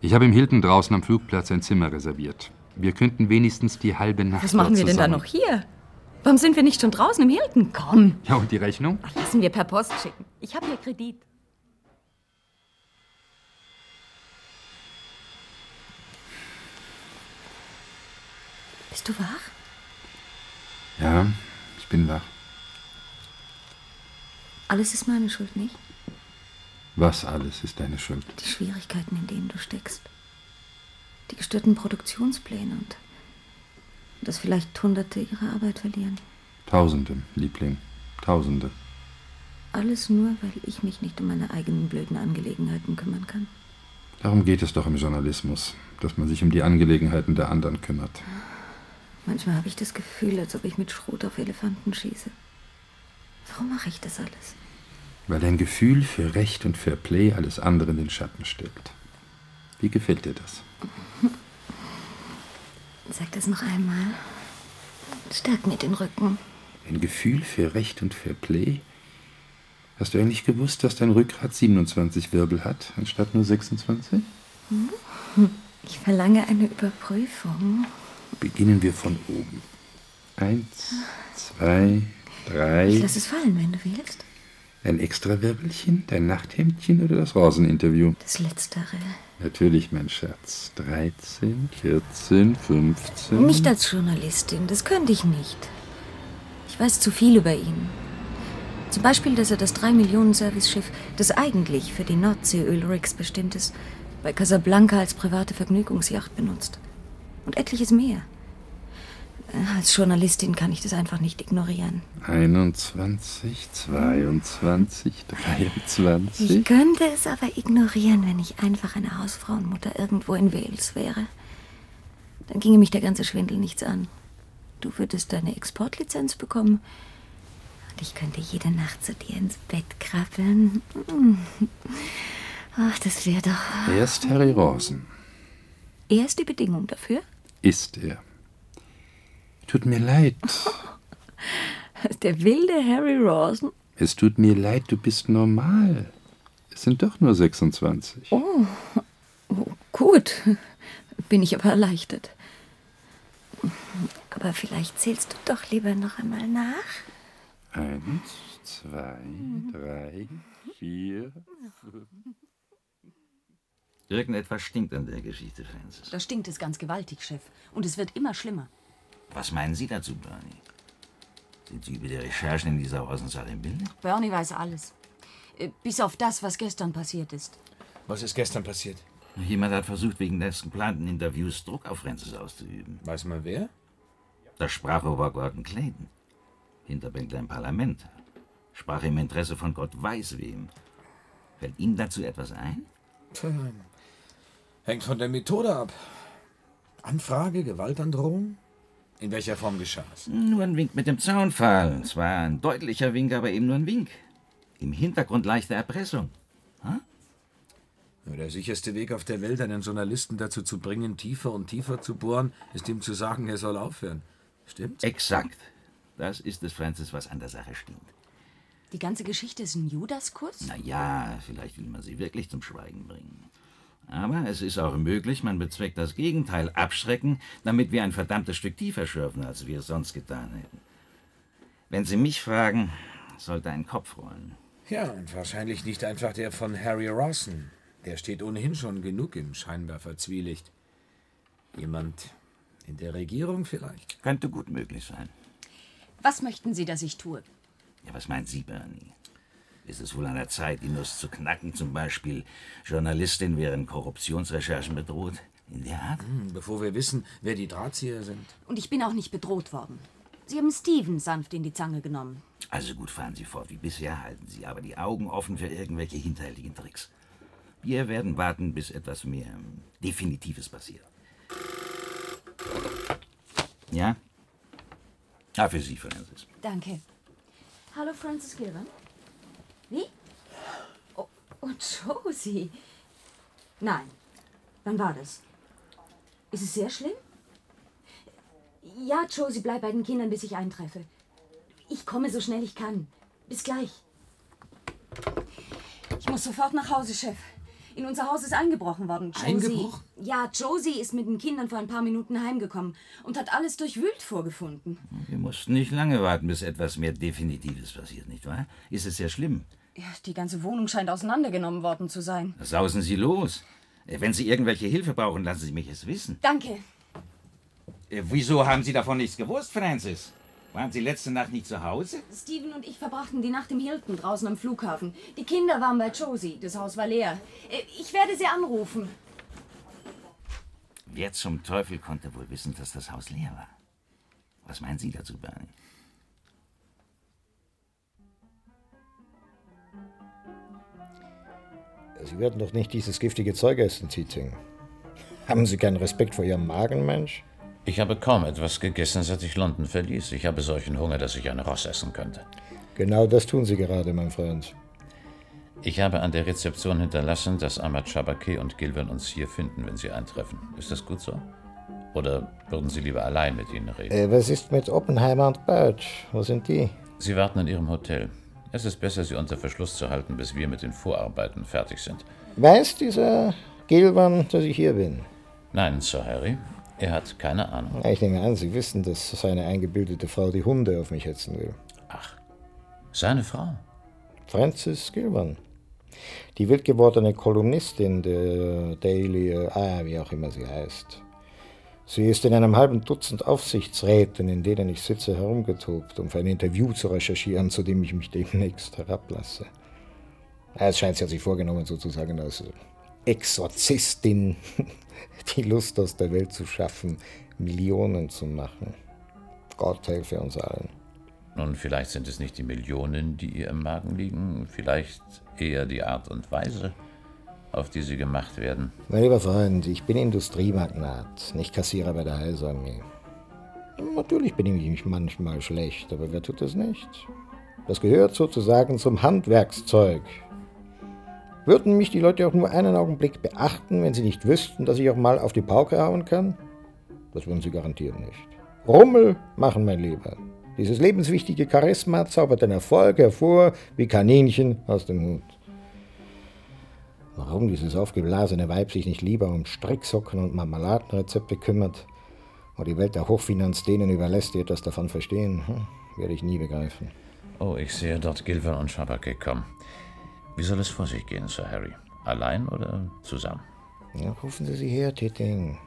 Ich habe im Hilton draußen am Flugplatz ein Zimmer reserviert. Wir könnten wenigstens die halbe Nacht Was machen wir denn da noch hier? Warum sind wir nicht schon draußen im Hilton? Komm, Ja, und die Rechnung? lassen wir per Post schicken. Ich habe hier Kredit. Bist du wach? Ja, ich bin wach. Alles ist meine Schuld, nicht? Was alles ist deine Schuld? Die Schwierigkeiten, in denen du steckst. Die gestörten Produktionspläne und dass vielleicht Hunderte ihre Arbeit verlieren. Tausende, Liebling. Tausende. Alles nur, weil ich mich nicht um meine eigenen blöden Angelegenheiten kümmern kann. Darum geht es doch im Journalismus, dass man sich um die Angelegenheiten der anderen kümmert. Manchmal habe ich das Gefühl, als ob ich mit Schrot auf Elefanten schieße. Warum mache ich das alles? Weil dein Gefühl für Recht und Fair Play alles andere in den Schatten stellt. Wie gefällt dir das? Sag das noch einmal. Stärk mir den Rücken. Ein Gefühl für Recht und Fair Play? Hast du eigentlich gewusst, dass dein Rückgrat 27 Wirbel hat, anstatt nur 26? Hm. Ich verlange eine Überprüfung. Beginnen wir von oben. Eins, zwei, drei. Ich lass es fallen, wenn du willst. Ein Extrawirbelchen, dein Nachthemdchen oder das Roseninterview? Das Letztere. Natürlich, mein Schatz. 13, 14, 15. Nicht als Journalistin, das könnte ich nicht. Ich weiß zu viel über ihn. Zum Beispiel, dass er das 3-Millionen-Service-Schiff, das eigentlich für die Nordsee-Ölrigs bestimmt ist, bei Casablanca als private Vergnügungsjacht benutzt. Und etliches mehr. Als Journalistin kann ich das einfach nicht ignorieren. 21, 22, 23. Ich könnte es aber ignorieren, wenn ich einfach eine Hausfrauenmutter irgendwo in Wales wäre. Dann ginge mich der ganze Schwindel nichts an. Du würdest deine Exportlizenz bekommen. Und ich könnte jede Nacht zu dir ins Bett krabbeln. Ach, das wäre doch. Erst Harry Rosen. Er ist die Bedingung dafür? Ist er. Tut mir leid. Der wilde Harry Rawson? Es tut mir leid, du bist normal. Es sind doch nur 26. Oh. oh, gut. Bin ich aber erleichtert. Aber vielleicht zählst du doch lieber noch einmal nach. Eins, zwei, drei, vier, fünf. Irgendetwas stinkt an der Geschichte, Francis. Da stinkt es ganz gewaltig, Chef. Und es wird immer schlimmer. Was meinen Sie dazu, Bernie? Sind Sie über die Recherchen in dieser Rosensache im Bilde? Bernie weiß alles. Äh, Bis auf das, was gestern passiert ist. Was ist gestern passiert? Jemand hat versucht, wegen des geplanten Interviews Druck auf Francis auszuüben. Weiß man wer? Das Sprachober Gordon Clayton. Hinterbänkler im Parlament. Sprach im Interesse von Gott weiß wem. Fällt Ihnen dazu etwas ein? Tja, Hängt von der Methode ab. Anfrage, Gewaltandrohung? In welcher Form geschah es? Nur ein Wink mit dem Zaunfall. Zwar ein deutlicher Wink, aber eben nur ein Wink. Im Hintergrund leichte Erpressung. Ja, Der sicherste Weg auf der Welt, einen Journalisten dazu zu bringen, tiefer und tiefer zu bohren, ist ihm zu sagen, er soll aufhören. Stimmt's? Exakt. Das ist es, Francis, was an der Sache stimmt. Die ganze Geschichte ist ein Judaskuss? Na ja, vielleicht will man sie wirklich zum Schweigen bringen. Aber es ist auch möglich, man bezweckt das Gegenteil, abschrecken, damit wir ein verdammtes Stück tiefer schürfen, als wir es sonst getan hätten. Wenn Sie mich fragen, sollte ein Kopf rollen. Ja, und wahrscheinlich nicht einfach der von Harry Rawson. Der steht ohnehin schon genug im Scheinwerfer-Zwielicht. Jemand in der Regierung vielleicht? Könnte gut möglich sein. Was möchten Sie, dass ich tue? Ja, was meint Sie, Bernie? Ist es wohl an der Zeit, die Nuss zu knacken? Zum Beispiel, Journalistin wären Korruptionsrecherchen bedroht? In der Art? Hm, bevor wir wissen, wer die Drahtzieher sind. Und ich bin auch nicht bedroht worden. Sie haben Steven sanft in die Zange genommen. Also gut, fahren Sie fort. Wie bisher halten Sie aber die Augen offen für irgendwelche hinterhältigen Tricks. Wir werden warten, bis etwas mehr ähm, Definitives passiert. Ja? Ah, für Sie, Francis. Danke. Hallo, Francis Gilman. Wie? Oh, und Josie. Nein, Wann war das? Ist es sehr schlimm? Ja, Josie, bleib bei den Kindern, bis ich eintreffe. Ich komme so schnell ich kann. Bis gleich. Ich muss sofort nach Hause, Chef. In unser Haus ist eingebrochen worden. Josie, Eingebrochen? Ja, Josie ist mit den Kindern vor ein paar Minuten heimgekommen und hat alles durchwühlt vorgefunden. Wir mussten nicht lange warten, bis etwas mehr Definitives passiert, nicht wahr? Ist es sehr schlimm? Ja, die ganze Wohnung scheint auseinandergenommen worden zu sein. Sausen Sie los. Äh, Wenn Sie irgendwelche Hilfe brauchen, lassen Sie mich es wissen. Danke. Äh, Wieso haben Sie davon nichts gewusst, Francis? Waren Sie letzte Nacht nicht zu Hause? Steven und ich verbrachten die Nacht im Hilton draußen am Flughafen. Die Kinder waren bei Josie. Das Haus war leer. Äh, Ich werde sie anrufen. Wer zum Teufel konnte wohl wissen, dass das Haus leer war? Was meinen Sie dazu, Bernie? Sie werden doch nicht dieses giftige Zeug essen, Tieting. Haben Sie keinen Respekt vor Ihrem Magen, Mensch? Ich habe kaum etwas gegessen, seit ich London verließ. Ich habe solchen Hunger, dass ich ein Ross essen könnte. Genau das tun Sie gerade, mein Freund. Ich habe an der Rezeption hinterlassen, dass Ahmad Shabake und Gilvin uns hier finden, wenn sie eintreffen. Ist das gut so? Oder würden Sie lieber allein mit ihnen reden? Äh, was ist mit Oppenheimer und Birch? Wo sind die? Sie warten in Ihrem Hotel. Es ist besser, Sie unter Verschluss zu halten, bis wir mit den Vorarbeiten fertig sind. Weiß dieser Gilvan, dass ich hier bin? Nein, Sir Harry. Er hat keine Ahnung. Ich nehme an, Sie wissen, dass seine eingebildete Frau die Hunde auf mich hetzen will. Seine Frau? Frances Gilvan. Die wild gewordene Kolumnistin der Daily, ah, wie auch immer sie heißt. Sie ist in einem halben Dutzend Aufsichtsräten, in denen ich sitze, herumgetobt, um für ein Interview zu recherchieren, zu dem ich mich demnächst herablasse. Es scheint, sie hat sich vorgenommen, sozusagen als Exorzistin die Lust aus der Welt zu schaffen, Millionen zu machen. Gott helfe uns allen. Nun, vielleicht sind es nicht die Millionen, die ihr im Magen liegen, vielleicht eher die Art und Weise, auf die sie gemacht werden. Mein lieber Freund, ich bin Industriemagnat, nicht Kassierer bei der Heilsarmee. Natürlich benehme ich mich manchmal schlecht, aber wer tut das nicht? Das gehört sozusagen zum Handwerkszeug. Würden mich die Leute auch nur einen Augenblick beachten, wenn sie nicht wüssten, dass ich auch mal auf die Pauke hauen kann? Das würden sie garantiert nicht. Rummel machen, mein Lieber. Dieses lebenswichtige Charisma zaubert den Erfolg hervor wie Kaninchen aus dem Hut. Warum dieses aufgeblasene Weib sich nicht lieber um Stricksocken und Marmeladenrezepte kümmert und die Welt der Hochfinanz denen überlässt, die etwas davon verstehen, hm, werde ich nie begreifen. Oh, ich sehe dort Gilvin und Shabake kommen. Wie soll es vor sich gehen, Sir Harry? Allein oder zusammen? Ja, rufen Sie sie her, Titting.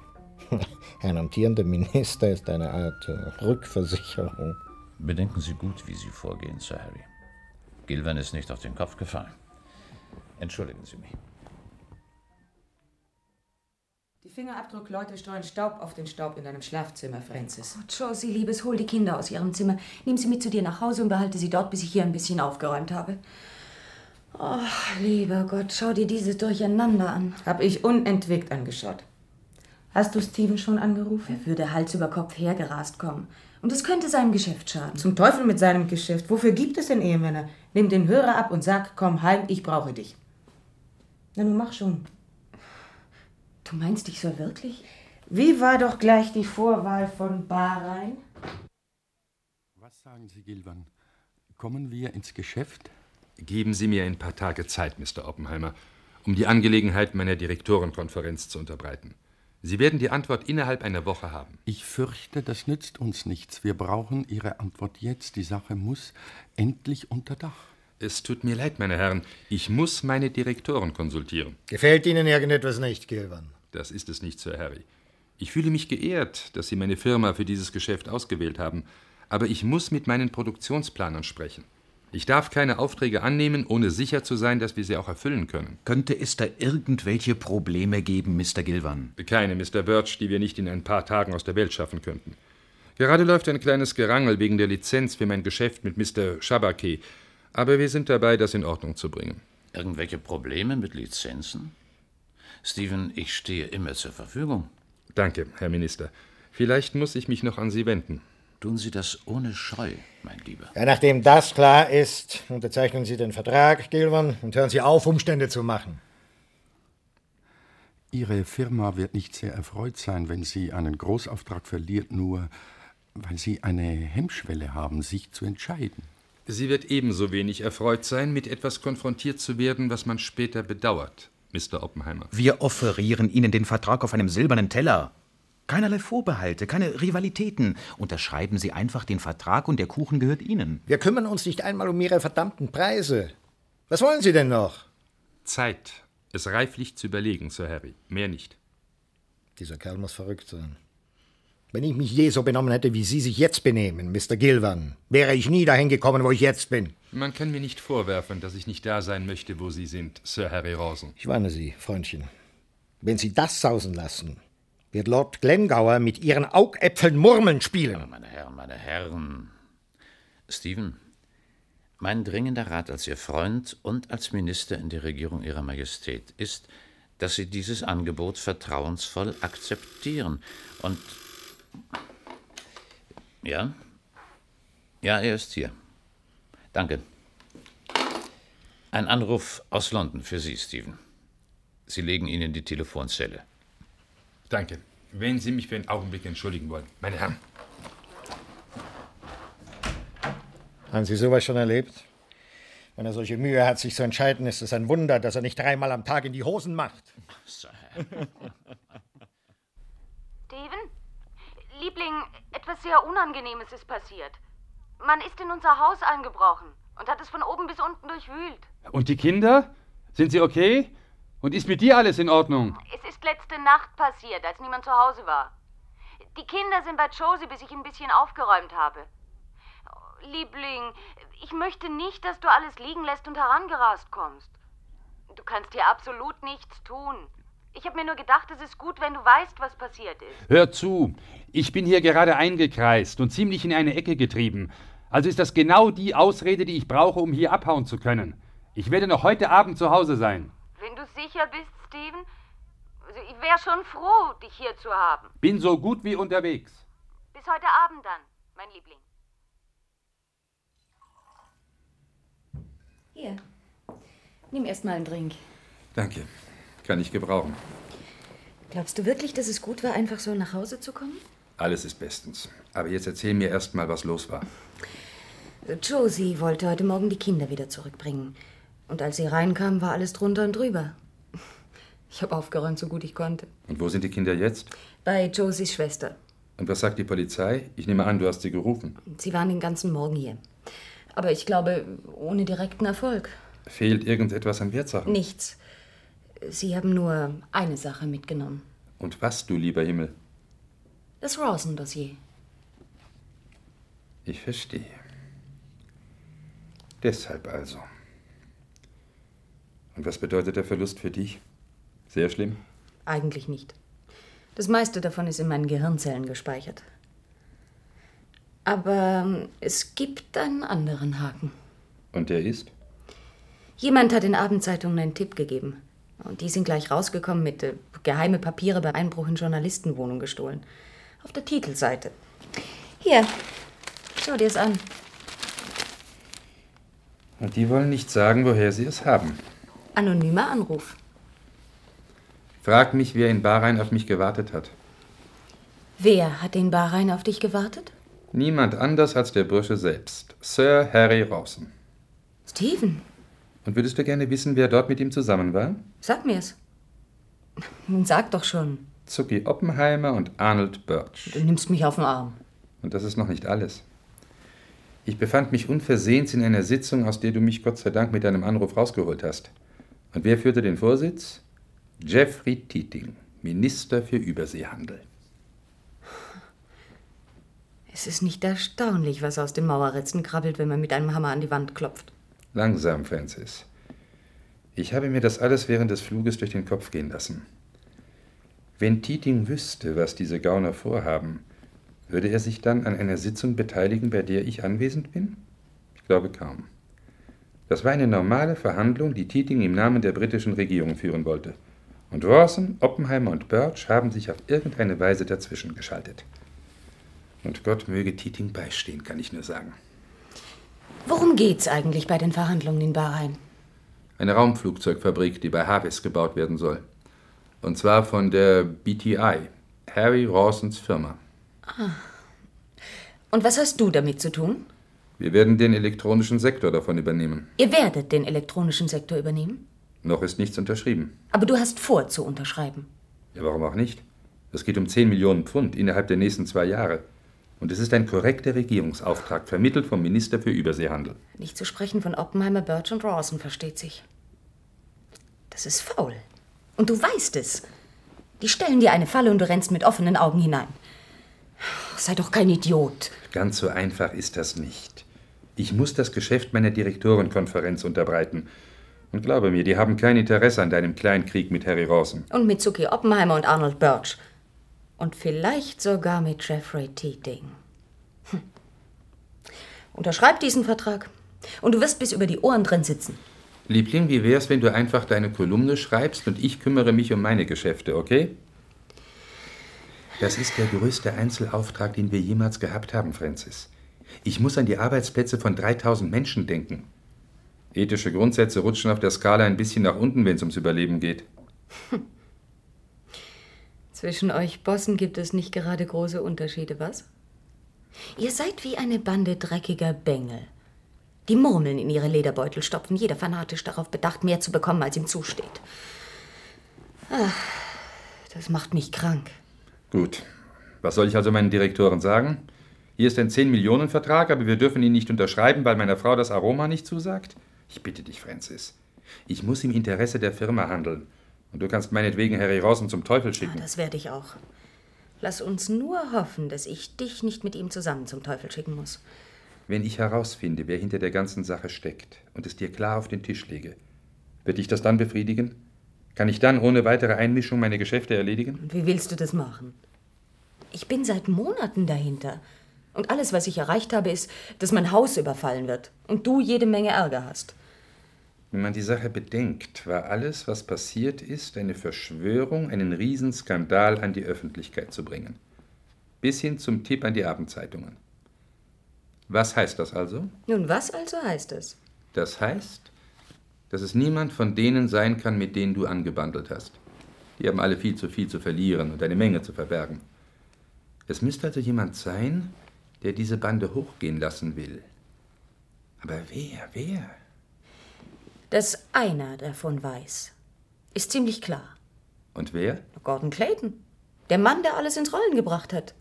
Ein amtierender Minister ist eine Art äh, Rückversicherung. Bedenken Sie gut, wie Sie vorgehen, Sir Harry. Gilvin ist nicht auf den Kopf gefallen. Entschuldigen Sie mich. Die Fingerabdruckleute streuen Staub auf den Staub in deinem Schlafzimmer, Francis. Oh, Josie, Liebes, hol die Kinder aus ihrem Zimmer. Nimm sie mit zu dir nach Hause und behalte sie dort, bis ich hier ein bisschen aufgeräumt habe. Oh, lieber Gott, schau dir dieses Durcheinander an. Hab ich unentwegt angeschaut. Hast du Steven schon angerufen? Er würde Hals über Kopf hergerast kommen. Und es könnte seinem Geschäft schaden. Zum Teufel mit seinem Geschäft. Wofür gibt es denn Ehemänner? Nimm den Hörer ab und sag, komm heim, ich brauche dich. Na nun mach schon. Du meinst, ich soll wirklich? Wie war doch gleich die Vorwahl von Bahrain? Was sagen Sie, Gilvan? Kommen wir ins Geschäft? Geben Sie mir ein paar Tage Zeit, Mr. Oppenheimer, um die Angelegenheit meiner Direktorenkonferenz zu unterbreiten. Sie werden die Antwort innerhalb einer Woche haben. Ich fürchte, das nützt uns nichts. Wir brauchen Ihre Antwort jetzt. Die Sache muss endlich unter Dach. Es tut mir leid, meine Herren, ich muss meine Direktoren konsultieren. Gefällt Ihnen irgendetwas nicht, Gilvan? Das ist es nicht, Sir Harry. Ich fühle mich geehrt, dass Sie meine Firma für dieses Geschäft ausgewählt haben, aber ich muss mit meinen Produktionsplanern sprechen. Ich darf keine Aufträge annehmen, ohne sicher zu sein, dass wir sie auch erfüllen können. Könnte es da irgendwelche Probleme geben, Mr. Gilvan? Keine, Mr. Birch, die wir nicht in ein paar Tagen aus der Welt schaffen könnten. Gerade läuft ein kleines Gerangel wegen der Lizenz für mein Geschäft mit Mr. Shabake, aber wir sind dabei, das in Ordnung zu bringen. Irgendwelche Probleme mit Lizenzen? Stephen, ich stehe immer zur Verfügung. Danke, Herr Minister. Vielleicht muss ich mich noch an Sie wenden. Tun Sie das ohne Scheu, mein Lieber. Ja, nachdem das klar ist, unterzeichnen Sie den Vertrag, Gilvan, und hören Sie auf, Umstände zu machen. Ihre Firma wird nicht sehr erfreut sein, wenn sie einen Großauftrag verliert, nur weil Sie eine Hemmschwelle haben, sich zu entscheiden. Sie wird ebenso wenig erfreut sein, mit etwas konfrontiert zu werden, was man später bedauert, Mr. Oppenheimer. Wir offerieren Ihnen den Vertrag auf einem silbernen Teller. Keinerlei Vorbehalte, keine Rivalitäten. Unterschreiben Sie einfach den Vertrag und der Kuchen gehört Ihnen. Wir kümmern uns nicht einmal um Ihre verdammten Preise. Was wollen Sie denn noch? Zeit, es reiflich zu überlegen, Sir Harry. Mehr nicht. Dieser Kerl muss verrückt sein. Wenn ich mich je so benommen hätte, wie Sie sich jetzt benehmen, Mr. Gilvan, wäre ich nie dahin gekommen, wo ich jetzt bin. Man kann mir nicht vorwerfen, dass ich nicht da sein möchte, wo Sie sind, Sir Harry Rawson. Ich warne Sie, Freundchen. Wenn Sie das sausen lassen, wird Lord Glengauer mit Ihren Augäpfeln Murmeln spielen. Meine Herren, meine Herren. Stephen, mein dringender Rat als Ihr Freund und als Minister in der Regierung Ihrer Majestät ist, dass Sie dieses Angebot vertrauensvoll akzeptieren und ja? Ja, er ist hier. Danke. Ein Anruf aus London für Sie, Stephen. Sie legen ihn in die Telefonzelle. Danke. Wenn Sie mich für einen Augenblick entschuldigen wollen, meine Herren. Haben Sie sowas schon erlebt? Wenn er solche Mühe hat, sich zu entscheiden, ist es ein Wunder, dass er nicht dreimal am Tag in die Hosen macht. Steven? Liebling, etwas sehr Unangenehmes ist passiert. Man ist in unser Haus eingebrochen und hat es von oben bis unten durchwühlt. Und die Kinder? Sind sie okay? Und ist mit dir alles in Ordnung? Es ist letzte Nacht passiert, als niemand zu Hause war. Die Kinder sind bei Josie, bis ich ein bisschen aufgeräumt habe. Liebling, ich möchte nicht, dass du alles liegen lässt und herangerast kommst. Du kannst hier absolut nichts tun. Ich habe mir nur gedacht, es ist gut, wenn du weißt, was passiert ist. Hör zu, ich bin hier gerade eingekreist und ziemlich in eine Ecke getrieben. Also ist das genau die Ausrede, die ich brauche, um hier abhauen zu können. Ich werde noch heute Abend zu Hause sein. Wenn du sicher bist, Steven, also ich wäre schon froh, dich hier zu haben. Bin so gut wie unterwegs. Bis heute Abend dann, mein Liebling. Hier. Nimm erst mal einen Drink. Danke. Kann ich gebrauchen. Glaubst du wirklich, dass es gut war, einfach so nach Hause zu kommen? Alles ist bestens. Aber jetzt erzähl mir erst mal, was los war. Josie wollte heute Morgen die Kinder wieder zurückbringen. Und als sie reinkam, war alles drunter und drüber. Ich habe aufgeräumt, so gut ich konnte. Und wo sind die Kinder jetzt? Bei Josies Schwester. Und was sagt die Polizei? Ich nehme an, du hast sie gerufen. Sie waren den ganzen Morgen hier. Aber ich glaube, ohne direkten Erfolg. Fehlt irgendetwas an Wertsachen? Nichts. Sie haben nur eine Sache mitgenommen. Und was, du lieber Himmel? Das Rawson-Dossier. Ich verstehe. Deshalb also. Und was bedeutet der Verlust für dich? Sehr schlimm? Eigentlich nicht. Das meiste davon ist in meinen Gehirnzellen gespeichert. Aber ähm, es gibt einen anderen Haken. Und der ist? Jemand hat in Abendzeitungen einen Tipp gegeben. Und die sind gleich rausgekommen mit äh, geheime Papiere bei Einbruch in Journalistenwohnung gestohlen. Auf der Titelseite. Hier, schau dir es an. Und die wollen nicht sagen, woher sie es haben. Anonymer Anruf. Frag mich, wer in Bahrain auf mich gewartet hat. Wer hat in Bahrain auf dich gewartet? Niemand anders als der Bursche selbst, Sir Harry Rawson. Steven, Und würdest du gerne wissen, wer dort mit ihm zusammen war? sag mir's. Nun sag doch schon. Zucki Oppenheimer und Arnold Birch. Du nimmst mich auf den Arm. Und das ist noch nicht alles. Ich befand mich unversehens in einer Sitzung, aus der du mich Gott sei Dank mit deinem Anruf rausgeholt hast. Und wer führte den Vorsitz? Jeffrey Titing, Minister für Überseehandel. Es ist nicht erstaunlich, was aus den Mauerritzen krabbelt, wenn man mit einem Hammer an die Wand klopft. Langsam, Francis. Ich habe mir das alles während des Fluges durch den Kopf gehen lassen. Wenn Titing wüsste, was diese Gauner vorhaben, würde er sich dann an einer Sitzung beteiligen, bei der ich anwesend bin? Ich glaube kaum. Das war eine normale Verhandlung, die Titing im Namen der britischen Regierung führen wollte. Und Rawson, Oppenheimer und Birch haben sich auf irgendeine Weise dazwischen geschaltet. Und Gott möge Titing beistehen, kann ich nur sagen. Worum geht's eigentlich bei den Verhandlungen in Bahrain? Eine Raumflugzeugfabrik, die bei Havis gebaut werden soll. Und zwar von der BTI, Harry Rawsons Firma. Ah. Und was hast du damit zu tun? Wir werden den elektronischen Sektor davon übernehmen. Ihr werdet den elektronischen Sektor übernehmen? Noch ist nichts unterschrieben. Aber du hast vor zu unterschreiben. Ja, warum auch nicht? Es geht um 10 Millionen Pfund innerhalb der nächsten zwei Jahre. Und es ist ein korrekter Regierungsauftrag, vermittelt vom Minister für Überseehandel. Nicht zu sprechen von Oppenheimer, Birch und Rawson, versteht sich. Das ist faul. Und du weißt es. Die stellen dir eine Falle und du rennst mit offenen Augen hinein. Sei doch kein Idiot. Ganz so einfach ist das nicht. Ich muss das Geschäft meiner Direktorenkonferenz unterbreiten. Und glaube mir, die haben kein Interesse an deinem Kleinkrieg mit Harry Rawson. Und mit Zuki Oppenheimer und Arnold Birch. Und vielleicht sogar mit Jeffrey Teeting. Hm. Unterschreib diesen Vertrag. Und du wirst bis über die Ohren drin sitzen. Liebling, wie wär's, wenn du einfach deine Kolumne schreibst und ich kümmere mich um meine Geschäfte, okay? Das ist der größte Einzelauftrag, den wir jemals gehabt haben, Francis. Ich muss an die Arbeitsplätze von 3000 Menschen denken. Ethische Grundsätze rutschen auf der Skala ein bisschen nach unten, wenn es ums Überleben geht. Zwischen euch Bossen gibt es nicht gerade große Unterschiede, was? Ihr seid wie eine Bande dreckiger Bengel. Die Murmeln in ihre Lederbeutel stopfen, jeder fanatisch darauf bedacht, mehr zu bekommen, als ihm zusteht. Ach, das macht mich krank. Gut. Was soll ich also meinen Direktoren sagen? Hier ist ein 10-Millionen-Vertrag, aber wir dürfen ihn nicht unterschreiben, weil meiner Frau das Aroma nicht zusagt? Ich bitte dich, Francis. Ich muss im Interesse der Firma handeln. Und du kannst meinetwegen Harry Rawson zum Teufel schicken. Ja, das werde ich auch. Lass uns nur hoffen, dass ich dich nicht mit ihm zusammen zum Teufel schicken muss. Wenn ich herausfinde, wer hinter der ganzen Sache steckt und es dir klar auf den Tisch lege, wird dich das dann befriedigen? Kann ich dann ohne weitere Einmischung meine Geschäfte erledigen? Und wie willst du das machen? Ich bin seit Monaten dahinter. Und alles, was ich erreicht habe, ist, dass mein Haus überfallen wird und du jede Menge Ärger hast. Wenn man die Sache bedenkt, war alles, was passiert ist, eine Verschwörung, einen Riesenskandal an die Öffentlichkeit zu bringen. Bis hin zum Tipp an die Abendzeitungen. Was heißt das also? Nun, was also heißt es? Das heißt, dass es niemand von denen sein kann, mit denen du angebandelt hast. Die haben alle viel zu viel zu verlieren und eine Menge zu verbergen. Es müsste also jemand sein, der diese Bande hochgehen lassen will. Aber wer, wer? Dass einer davon weiß, ist ziemlich klar. Und wer? Gordon Clayton. Der Mann, der alles ins Rollen gebracht hat.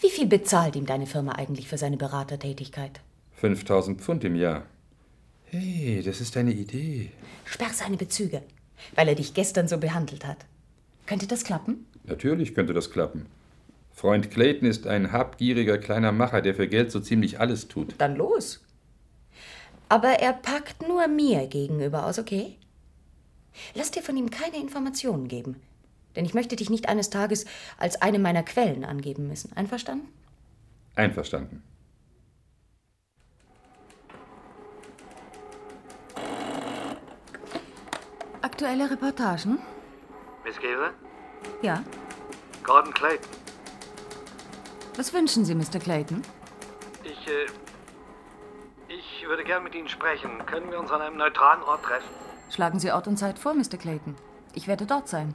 Wie viel bezahlt ihm deine Firma eigentlich für seine Beratertätigkeit? 5000 Pfund im Jahr. Hey, das ist eine Idee. Sperr seine Bezüge, weil er dich gestern so behandelt hat. Könnte das klappen? Natürlich könnte das klappen. Freund Clayton ist ein habgieriger kleiner Macher, der für Geld so ziemlich alles tut. Dann los. Aber er packt nur mir gegenüber aus, okay? Lass dir von ihm keine Informationen geben. Denn ich möchte dich nicht eines Tages als eine meiner Quellen angeben müssen. Einverstanden? Einverstanden. Aktuelle Reportagen? Miss Gale? Ja. Gordon Clayton. Was wünschen Sie, Mr. Clayton? Ich, äh. Ich würde gern mit Ihnen sprechen. Können wir uns an einem neutralen Ort treffen? Schlagen Sie Ort und Zeit vor, Mr. Clayton. Ich werde dort sein.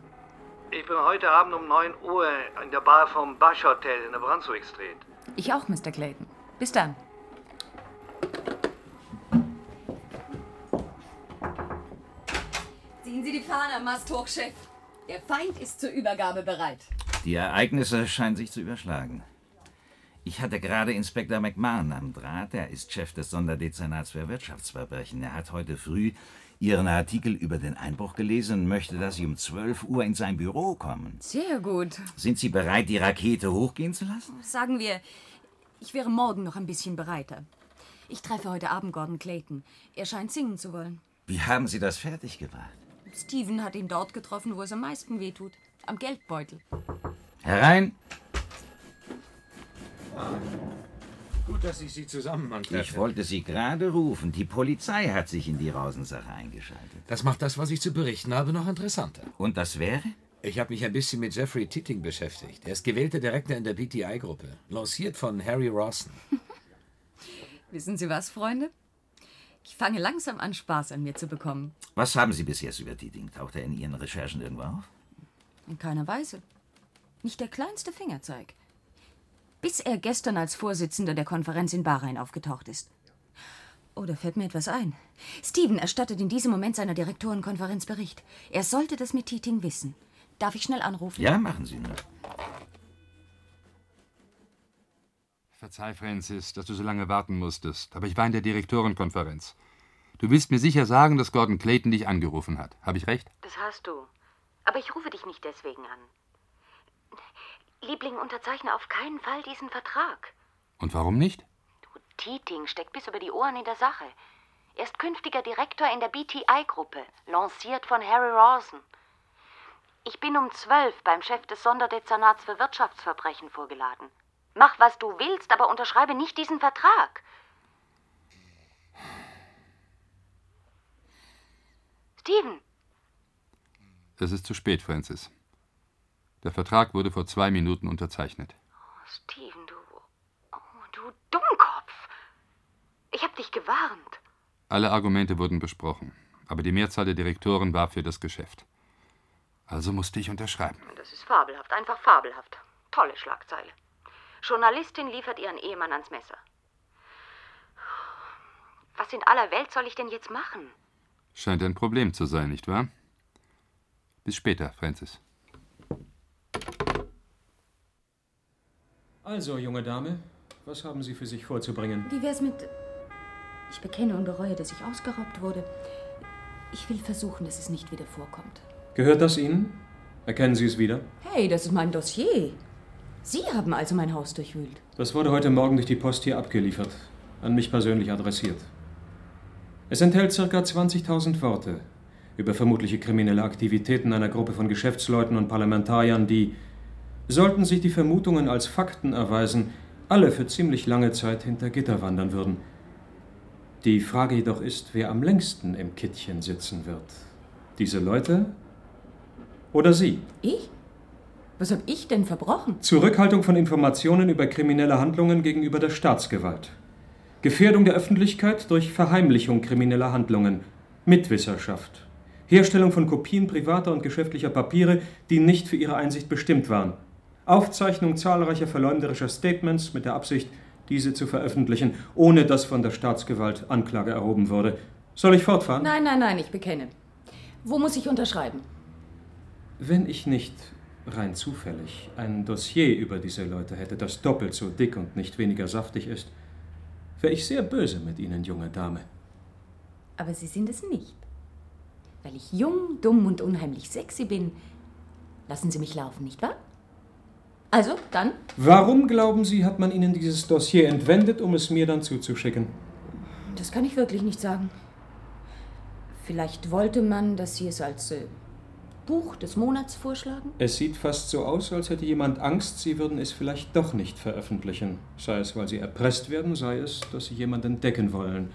Ich bin heute Abend um 9 Uhr in der Bar vom Bush Hotel in der Brunswick Street. Ich auch, Mr. Clayton. Bis dann. Ziehen Sie die Fahne am Mast hoch, Chef. Der Feind ist zur Übergabe bereit. Die Ereignisse scheinen sich zu überschlagen. Ich hatte gerade Inspektor McMahon am Draht. Er ist Chef des Sonderdezernats für Wirtschaftsverbrechen. Er hat heute früh Ihren Artikel über den Einbruch gelesen und möchte, dass Sie um 12 Uhr in sein Büro kommen. Sehr gut. Sind Sie bereit, die Rakete hochgehen zu lassen? Sagen wir, ich wäre morgen noch ein bisschen bereiter. Ich treffe heute Abend Gordon Clayton. Er scheint singen zu wollen. Wie haben Sie das fertiggebracht? Steven hat ihn dort getroffen, wo es am meisten wehtut. Am Geldbeutel. Herein! Gut, dass ich Sie zusammen antreffe. Ich wollte Sie gerade rufen. Die Polizei hat sich in die Rausensache eingeschaltet. Das macht das, was ich zu berichten habe, noch interessanter. Und das wäre? Ich habe mich ein bisschen mit Jeffrey Titting beschäftigt. Er ist gewählter Direktor in der BTI-Gruppe, lanciert von Harry Rawson. Wissen Sie was, Freunde? Ich fange langsam an, Spaß an mir zu bekommen. Was haben Sie bis jetzt über Dieting? Taucht er in Ihren Recherchen irgendwo auf? In keiner Weise. Nicht der kleinste Fingerzeig. Bis er gestern als Vorsitzender der Konferenz in Bahrain aufgetaucht ist. Oh, da fällt mir etwas ein. Steven erstattet in diesem Moment seiner Direktorenkonferenz Bericht. Er sollte das mit Titing wissen. Darf ich schnell anrufen? Ja, machen Sie nur. Verzeih, Francis, dass du so lange warten musstest, aber ich war in der Direktorenkonferenz. Du willst mir sicher sagen, dass Gordon Clayton dich angerufen hat. Habe ich recht? Das hast du. Aber ich rufe dich nicht deswegen an. Liebling, unterzeichne auf keinen Fall diesen Vertrag. Und warum nicht? Tieting steckt bis über die Ohren in der Sache. Er ist künftiger Direktor in der BTI-Gruppe, lanciert von Harry Rawson. Ich bin um zwölf beim Chef des Sonderdezernats für Wirtschaftsverbrechen vorgeladen. Mach, was du willst, aber unterschreibe nicht diesen Vertrag. Steven, Es ist zu spät, Francis. Der Vertrag wurde vor zwei Minuten unterzeichnet. Steven, du. Oh, du Dummkopf. Ich hab dich gewarnt. Alle Argumente wurden besprochen, aber die Mehrzahl der Direktoren war für das Geschäft. Also musste ich unterschreiben. Das ist fabelhaft, einfach fabelhaft. Tolle Schlagzeile. Journalistin liefert ihren Ehemann ans Messer. Was in aller Welt soll ich denn jetzt machen? Scheint ein Problem zu sein, nicht wahr? Bis später, Francis. Also, junge Dame, was haben Sie für sich vorzubringen? Wie wär's mit. Ich bekenne und bereue, dass ich ausgeraubt wurde. Ich will versuchen, dass es nicht wieder vorkommt. Gehört das Ihnen? Erkennen Sie es wieder? Hey, das ist mein Dossier. Sie haben also mein Haus durchwühlt. Das wurde heute Morgen durch die Post hier abgeliefert, an mich persönlich adressiert. Es enthält ca. 20.000 Worte über vermutliche kriminelle Aktivitäten einer Gruppe von Geschäftsleuten und Parlamentariern, die, sollten sich die Vermutungen als Fakten erweisen, alle für ziemlich lange Zeit hinter Gitter wandern würden. Die Frage jedoch ist, wer am längsten im Kittchen sitzen wird. Diese Leute oder Sie? Ich? Was hab ich denn verbrochen? Zurückhaltung von Informationen über kriminelle Handlungen gegenüber der Staatsgewalt. Gefährdung der Öffentlichkeit durch Verheimlichung krimineller Handlungen. Mitwisserschaft. Herstellung von Kopien privater und geschäftlicher Papiere, die nicht für ihre Einsicht bestimmt waren. Aufzeichnung zahlreicher verleumderischer Statements mit der Absicht, diese zu veröffentlichen, ohne dass von der Staatsgewalt Anklage erhoben wurde. Soll ich fortfahren? Nein, nein, nein, ich bekenne. Wo muss ich unterschreiben? Wenn ich nicht rein zufällig ein Dossier über diese Leute hätte, das doppelt so dick und nicht weniger saftig ist, wäre ich sehr böse mit Ihnen, junge Dame. Aber Sie sind es nicht. Weil ich jung, dumm und unheimlich sexy bin, lassen Sie mich laufen, nicht wahr? Also, dann? Warum, glauben Sie, hat man Ihnen dieses Dossier entwendet, um es mir dann zuzuschicken? Das kann ich wirklich nicht sagen. Vielleicht wollte man, dass Sie es als äh, Buch des Monats vorschlagen? Es sieht fast so aus, als hätte jemand Angst, Sie würden es vielleicht doch nicht veröffentlichen. Sei es, weil Sie erpresst werden, sei es, dass Sie jemanden entdecken wollen.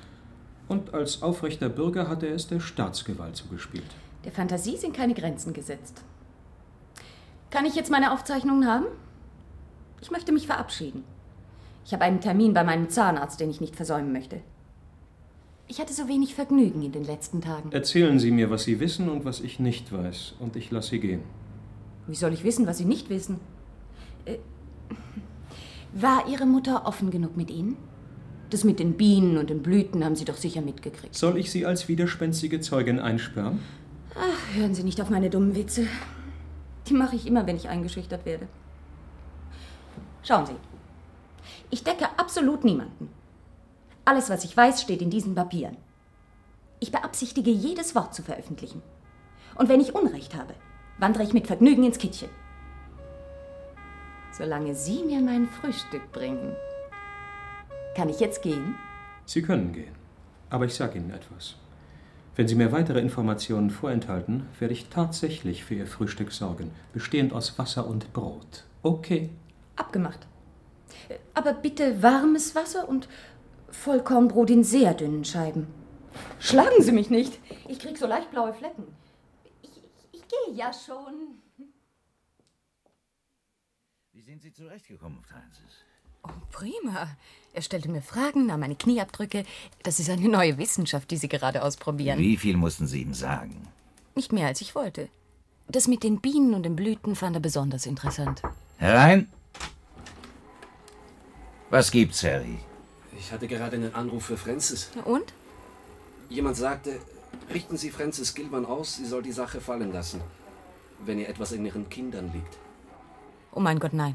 Und als aufrechter Bürger hat er es der Staatsgewalt zugespielt. Der Fantasie sind keine Grenzen gesetzt. Kann ich jetzt meine Aufzeichnungen haben? Ich möchte mich verabschieden. Ich habe einen Termin bei meinem Zahnarzt, den ich nicht versäumen möchte. Ich hatte so wenig Vergnügen in den letzten Tagen. Erzählen Sie mir, was Sie wissen und was ich nicht weiß, und ich lasse Sie gehen. Wie soll ich wissen, was Sie nicht wissen? Äh, war Ihre Mutter offen genug mit Ihnen? Das mit den Bienen und den Blüten haben Sie doch sicher mitgekriegt. Soll ich Sie als widerspenstige Zeugin einsperren? Ach, hören Sie nicht auf meine dummen Witze. Die mache ich immer, wenn ich eingeschüchtert werde. Schauen Sie. Ich decke absolut niemanden. Alles, was ich weiß, steht in diesen Papieren. Ich beabsichtige, jedes Wort zu veröffentlichen. Und wenn ich Unrecht habe, wandere ich mit Vergnügen ins Kittchen. Solange Sie mir mein Frühstück bringen. Kann ich jetzt gehen? Sie können gehen. Aber ich sage Ihnen etwas. Wenn Sie mir weitere Informationen vorenthalten, werde ich tatsächlich für Ihr Frühstück sorgen, bestehend aus Wasser und Brot. Okay. Abgemacht. Aber bitte warmes Wasser und Vollkornbrot in sehr dünnen Scheiben. Schlagen Sie mich nicht. Ich krieg so leicht blaue Flecken. Ich, ich, ich gehe ja schon. Wie sind Sie zurechtgekommen, Francis? Prima. Er stellte mir Fragen, nahm meine Knieabdrücke. Das ist eine neue Wissenschaft, die Sie gerade ausprobieren. Wie viel mussten Sie ihm sagen? Nicht mehr, als ich wollte. Das mit den Bienen und den Blüten fand er besonders interessant. Herein! Was gibt's, Harry? Ich hatte gerade einen Anruf für Francis. Und? Jemand sagte, richten Sie Francis Gilman aus, sie soll die Sache fallen lassen, wenn ihr etwas in ihren Kindern liegt. Oh mein Gott, nein.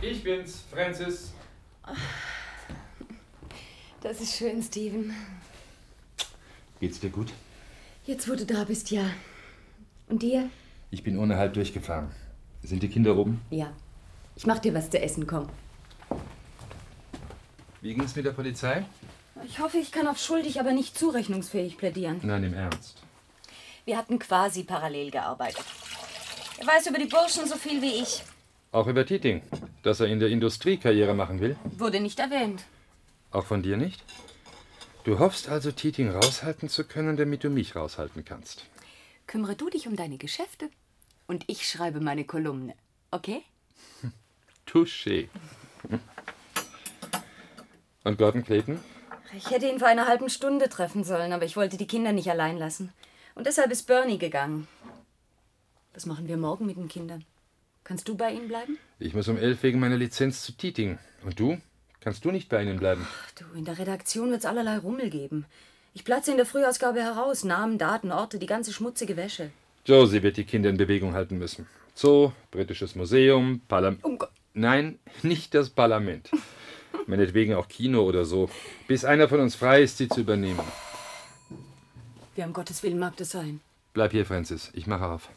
Ich bin's, Francis. Das ist schön, Steven. Geht's dir gut? Jetzt, wo du da bist, ja. Und dir? Ich bin ohne Halt durchgefahren. Sind die Kinder oben? Ja. Ich mach dir was zu essen, komm. Wie ging's mit der Polizei? Ich hoffe, ich kann auf schuldig, aber nicht zurechnungsfähig plädieren. Nein, im Ernst. Wir hatten quasi parallel gearbeitet. Er weiß über die Burschen so viel wie ich. Auch über Tieting, dass er in der Industrie Karriere machen will? Wurde nicht erwähnt. Auch von dir nicht? Du hoffst also, Tieting raushalten zu können, damit du mich raushalten kannst. Kümmere du dich um deine Geschäfte und ich schreibe meine Kolumne. Okay? Touché. Und Gordon Clayton? Ich hätte ihn vor einer halben Stunde treffen sollen, aber ich wollte die Kinder nicht allein lassen. Und deshalb ist Bernie gegangen. Was machen wir morgen mit den Kindern? Kannst du bei ihnen bleiben? Ich muss um elf wegen meiner Lizenz zu Tieting. Und du? Kannst du nicht bei ihnen bleiben? Du, in der Redaktion wird's allerlei Rummel geben. Ich platze in der Frühausgabe heraus. Namen, Daten, Orte, die ganze schmutzige Wäsche. Josie wird die Kinder in Bewegung halten müssen. Zoo, Britisches Museum, Parlament. Um. Nein, nicht das Parlament. Meinetwegen auch Kino oder so. Bis einer von uns frei ist, sie zu übernehmen. Wie um Gottes Willen mag das sein? Bleib hier, Francis. Ich mache auf.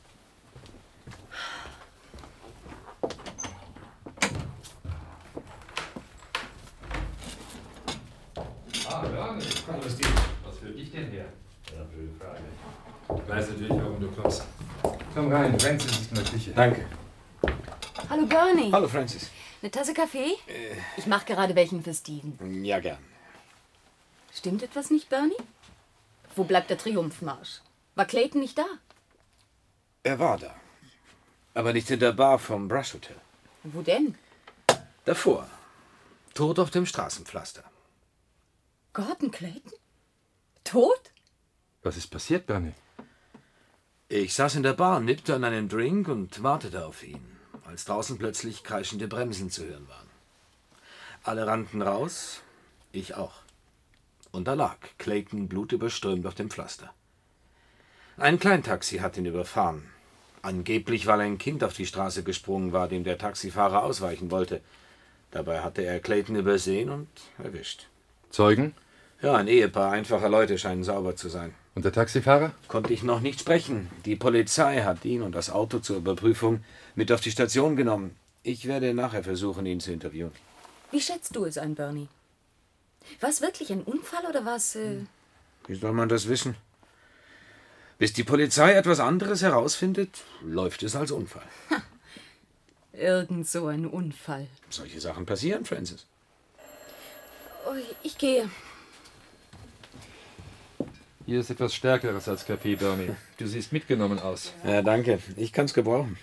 Ah, Bernie. Hallo, Dich denn her? Ja, blöde Frage. Ich weiß natürlich, warum du kommst. Komm rein, Francis ist in der Küche. Danke. Hallo Bernie. Hallo, Francis. Eine Tasse Kaffee? Äh. Ich mache gerade welchen für Steven. Ja, gern. Stimmt etwas nicht, Bernie? Wo bleibt der Triumphmarsch? War Clayton nicht da? Er war da. Aber nicht in der Bar vom Brush Hotel. Wo denn? Davor. Tot auf dem Straßenpflaster. Gordon Clayton? Tot? Was ist passiert, Bernie? Ich saß in der Bar, nippte an einem Drink und wartete auf ihn, als draußen plötzlich kreischende Bremsen zu hören waren. Alle rannten raus, ich auch. Und da lag Clayton blutüberströmt auf dem Pflaster. Ein Kleintaxi hat ihn überfahren. Angeblich, weil ein Kind auf die Straße gesprungen war, dem der Taxifahrer ausweichen wollte. Dabei hatte er Clayton übersehen und erwischt. Zeugen? Ja, ein Ehepaar einfacher Leute scheinen sauber zu sein. Und der Taxifahrer? Konnte ich noch nicht sprechen. Die Polizei hat ihn und das Auto zur Überprüfung mit auf die Station genommen. Ich werde nachher versuchen, ihn zu interviewen. Wie schätzt du es ein, Bernie? War es wirklich ein Unfall oder war es. Äh... Wie soll man das wissen? Bis die Polizei etwas anderes herausfindet, läuft es als Unfall. Irgend so ein Unfall. Solche Sachen passieren, Francis. Oh, ich gehe. Hier ist etwas Stärkeres als Kaffee, Bernie. Du siehst mitgenommen aus. Ja, danke. Ich kann's gebrauchen.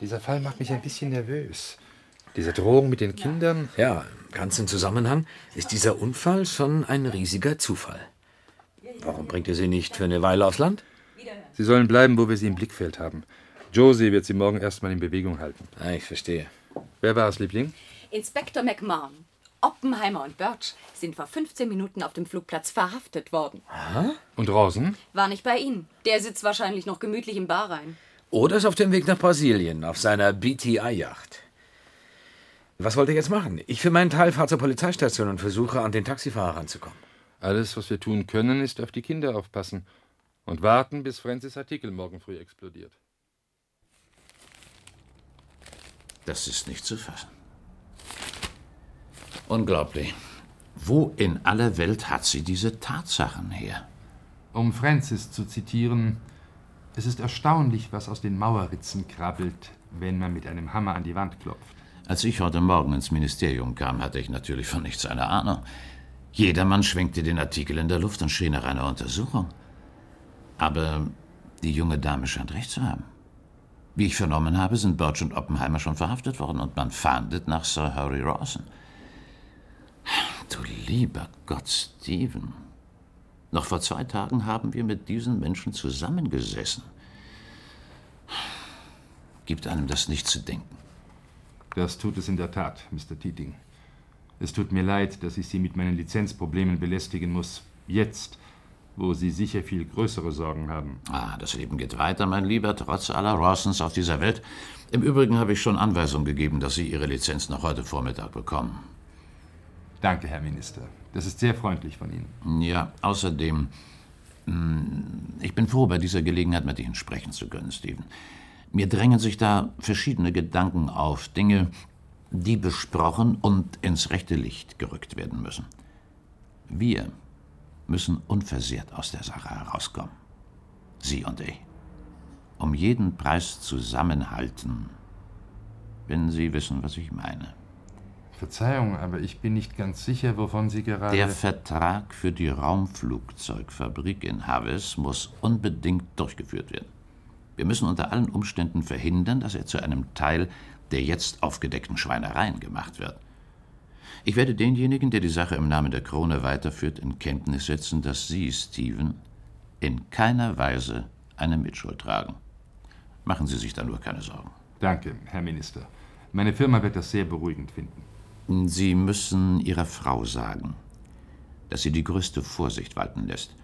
Dieser Fall macht mich ein bisschen nervös. Diese Drohung mit den Kindern? Ja, im ganzen Zusammenhang ist dieser Unfall schon ein riesiger Zufall. Warum bringt ihr sie nicht für eine Weile aufs Land? Sie sollen bleiben, wo wir sie im Blickfeld haben. Josie wird sie morgen erstmal in Bewegung halten. Ah, ich verstehe. Wer war es, Liebling? Inspektor McMahon, Oppenheimer und Birch sind vor 15 Minuten auf dem Flugplatz verhaftet worden. Und Rosen? War nicht bei Ihnen. Der sitzt wahrscheinlich noch gemütlich im Bahrain. Oder ist auf dem Weg nach Brasilien, auf seiner BTI-Yacht. Was wollt ihr jetzt machen? Ich für meinen Teil fahre zur Polizeistation und versuche, an den Taxifahrer ranzukommen. Alles, was wir tun können, ist auf die Kinder aufpassen. Und warten, bis Francis Artikel morgen früh explodiert. Das ist nicht zu fassen. Unglaublich. Wo in aller Welt hat sie diese Tatsachen her? Um Francis zu zitieren, es ist erstaunlich, was aus den Mauerritzen krabbelt, wenn man mit einem Hammer an die Wand klopft. Als ich heute Morgen ins Ministerium kam, hatte ich natürlich von nichts eine Ahnung. Jedermann schwenkte den Artikel in der Luft und schrie nach einer Untersuchung. Aber Die junge Dame scheint recht zu haben. Wie ich vernommen habe, sind Birch und Oppenheimer schon verhaftet worden und man fahndet nach Sir Harry Rawson. Du lieber Gott, Stephen. Noch vor zwei Tagen haben wir mit diesen Menschen zusammengesessen. Gibt einem das nicht zu denken? Das tut es in der Tat, Mr. Teeting. Es tut mir leid, dass ich Sie mit meinen Lizenzproblemen belästigen muss. Jetzt, wo Sie sicher viel größere Sorgen haben. Ah, das Leben geht weiter, mein Lieber, trotz aller Rawsons auf dieser Welt. Im Übrigen habe ich schon Anweisung gegeben, dass Sie Ihre Lizenz noch heute Vormittag bekommen. Danke, Herr Minister. Das ist sehr freundlich von Ihnen. Ja, außerdem, hm, ich bin froh, bei dieser Gelegenheit mit Ihnen sprechen zu können, Stephen. Mir drängen sich da verschiedene Gedanken auf, Dinge, die besprochen und ins rechte Licht gerückt werden müssen. Wir müssen unversehrt aus der Sache herauskommen. Sie und ich. Um jeden Preis zusammenhalten, wenn Sie wissen, was ich meine. Verzeihung, aber ich bin nicht ganz sicher, wovon Sie gerade. Der Vertrag für die Raumflugzeugfabrik in Haves muss unbedingt durchgeführt werden. Wir müssen unter allen Umständen verhindern, dass er zu einem Teil der jetzt aufgedeckten Schweinereien gemacht wird. Ich werde denjenigen, der die Sache im Namen der Krone weiterführt, in Kenntnis setzen, dass Sie, Stephen, in keiner Weise eine Mitschuld tragen. Machen Sie sich da nur keine Sorgen. Danke, Herr Minister. Meine Firma wird das sehr beruhigend finden. Sie müssen Ihrer Frau sagen, dass sie die größte Vorsicht walten lässt,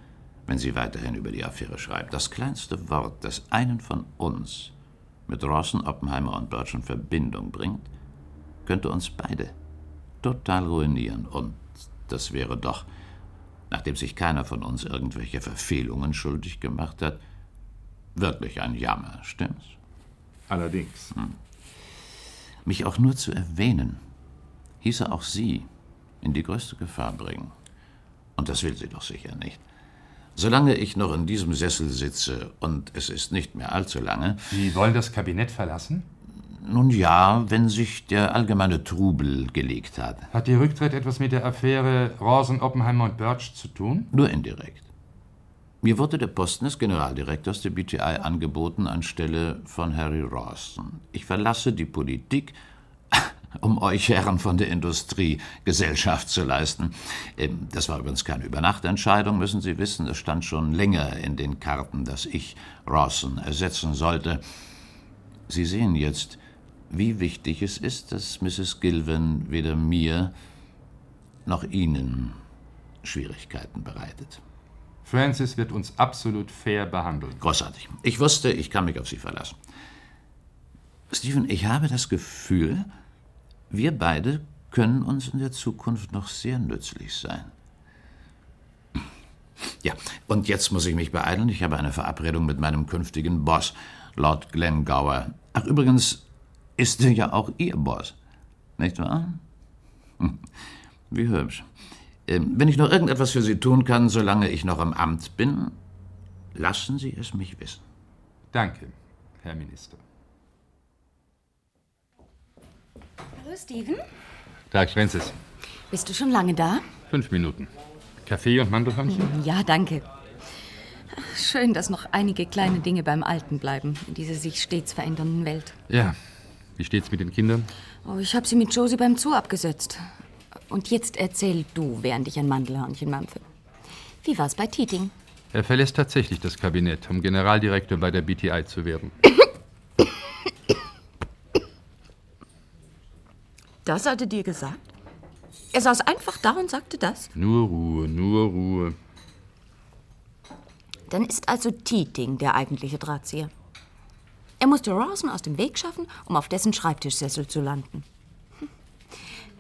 wenn sie weiterhin über die Affäre schreibt. Das kleinste Wort, das einen von uns mit Rawson, Oppenheimer und Birch in Verbindung bringt, könnte uns beide total ruinieren. Und das wäre doch, nachdem sich keiner von uns irgendwelche Verfehlungen schuldig gemacht hat, wirklich ein Jammer, stimmt's? Allerdings. Hm. Mich auch nur zu erwähnen, hieße auch Sie in die größte Gefahr bringen. Und das will sie doch sicher nicht. Solange ich noch in diesem Sessel sitze, und es ist nicht mehr allzu lange. Sie wollen das Kabinett verlassen? Nun ja, wenn sich der allgemeine Trubel gelegt hat. Hat Ihr Rücktritt etwas mit der Affäre Rawson, Oppenheimer und Birch zu tun? Nur indirekt. Mir wurde der Posten des Generaldirektors der BTI angeboten anstelle von Harry Rawson. Ich verlasse die Politik, um euch Herren von der Industrie Gesellschaft zu leisten. Ähm, das war übrigens keine Übernachtentscheidung, müssen Sie wissen. Es stand schon länger in den Karten, dass ich Rawson ersetzen sollte. Sie sehen jetzt, wie wichtig es ist, dass Mrs. Gilvin weder mir noch Ihnen Schwierigkeiten bereitet. Francis wird uns absolut fair behandeln. Großartig. Ich wusste, ich kann mich auf Sie verlassen. Stephen, ich habe das Gefühl, wir beide können uns in der Zukunft noch sehr nützlich sein. Ja, und jetzt muss ich mich beeilen. Ich habe eine Verabredung mit meinem künftigen Boss, Lord Glengower. Ach, übrigens ist er ja auch Ihr Boss, nicht wahr? Hm. Wie hübsch. Ähm, wenn ich noch irgendetwas für Sie tun kann, solange ich noch im Amt bin, lassen Sie es mich wissen. Danke, Herr Minister. Hallo, Steven. Tag, Francis. Bist du schon lange da? Fünf Minuten. Kaffee und Mandelhörnchen? Ja, danke. Schön, dass noch einige kleine Dinge beim Alten bleiben, in dieser sich stets verändernden Welt. Ja. Wie steht's mit den Kindern? Oh, ich habe sie mit Josie beim Zoo abgesetzt. Und jetzt erzähl du, während ich ein Mandelhörnchen mampfe. Wie war's bei Teeting? Er verlässt tatsächlich das Kabinett, um Generaldirektor bei der BTI zu werden. Das hat er dir gesagt? Er saß einfach da und sagte das? Nur Ruhe, nur Ruhe. Dann ist also Teeting der eigentliche Drahtzieher. Er musste Rawson aus dem Weg schaffen, um auf dessen Schreibtischsessel zu landen.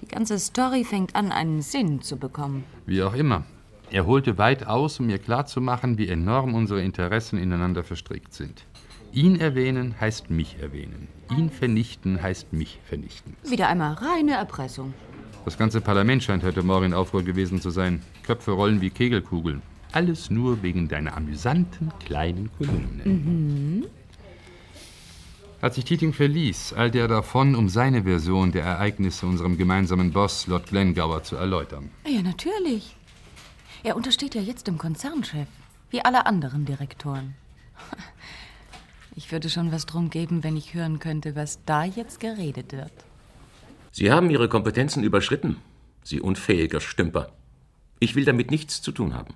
Die ganze Story fängt an, einen Sinn zu bekommen. Wie auch immer. Er holte weit aus, um mir klarzumachen, wie enorm unsere Interessen ineinander verstrickt sind. Ihn erwähnen heißt mich erwähnen. Ihn vernichten heißt mich vernichten. Wieder einmal reine Erpressung. Das ganze Parlament scheint heute Morgen in Aufruhr gewesen zu sein. Köpfe rollen wie Kegelkugeln. Alles nur wegen deiner amüsanten kleinen Kolumne. Mhm. Als ich Teeting verließ, eilte er davon, um seine Version der Ereignisse unserem gemeinsamen Boss, Lord Glengower, zu erläutern. Ja, natürlich. Er untersteht ja jetzt dem Konzernchef, wie alle anderen Direktoren. Ich würde schon was drum geben, wenn ich hören könnte, was da jetzt geredet wird. Sie haben Ihre Kompetenzen überschritten, Sie unfähiger Stümper. Ich will damit nichts zu tun haben.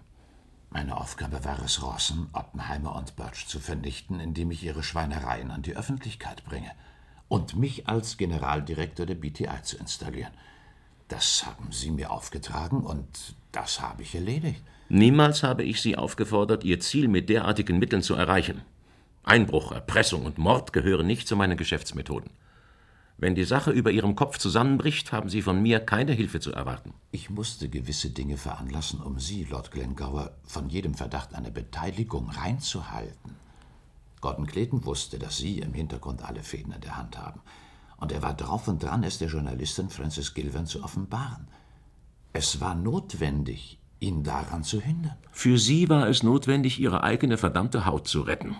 Meine Aufgabe war es, Rawson, Oppenheimer und Birch zu vernichten, indem ich ihre Schweinereien an die Öffentlichkeit bringe und mich als Generaldirektor der BTI zu installieren. Das haben Sie mir aufgetragen und das habe ich erledigt. Niemals habe ich Sie aufgefordert, Ihr Ziel mit derartigen Mitteln zu erreichen. Einbruch, Erpressung und Mord gehören nicht zu meinen Geschäftsmethoden. Wenn die Sache über Ihrem Kopf zusammenbricht, haben Sie von mir keine Hilfe zu erwarten. Ich musste gewisse Dinge veranlassen, um Sie, Lord Glengower, von jedem Verdacht einer Beteiligung reinzuhalten. Gordon Clayton wusste, dass Sie im Hintergrund alle Fäden in der Hand haben. Und er war drauf und dran, es der Journalistin Frances Gilvan zu offenbaren. Es war notwendig, ihn daran zu hindern. Für Sie war es notwendig, Ihre eigene verdammte Haut zu retten.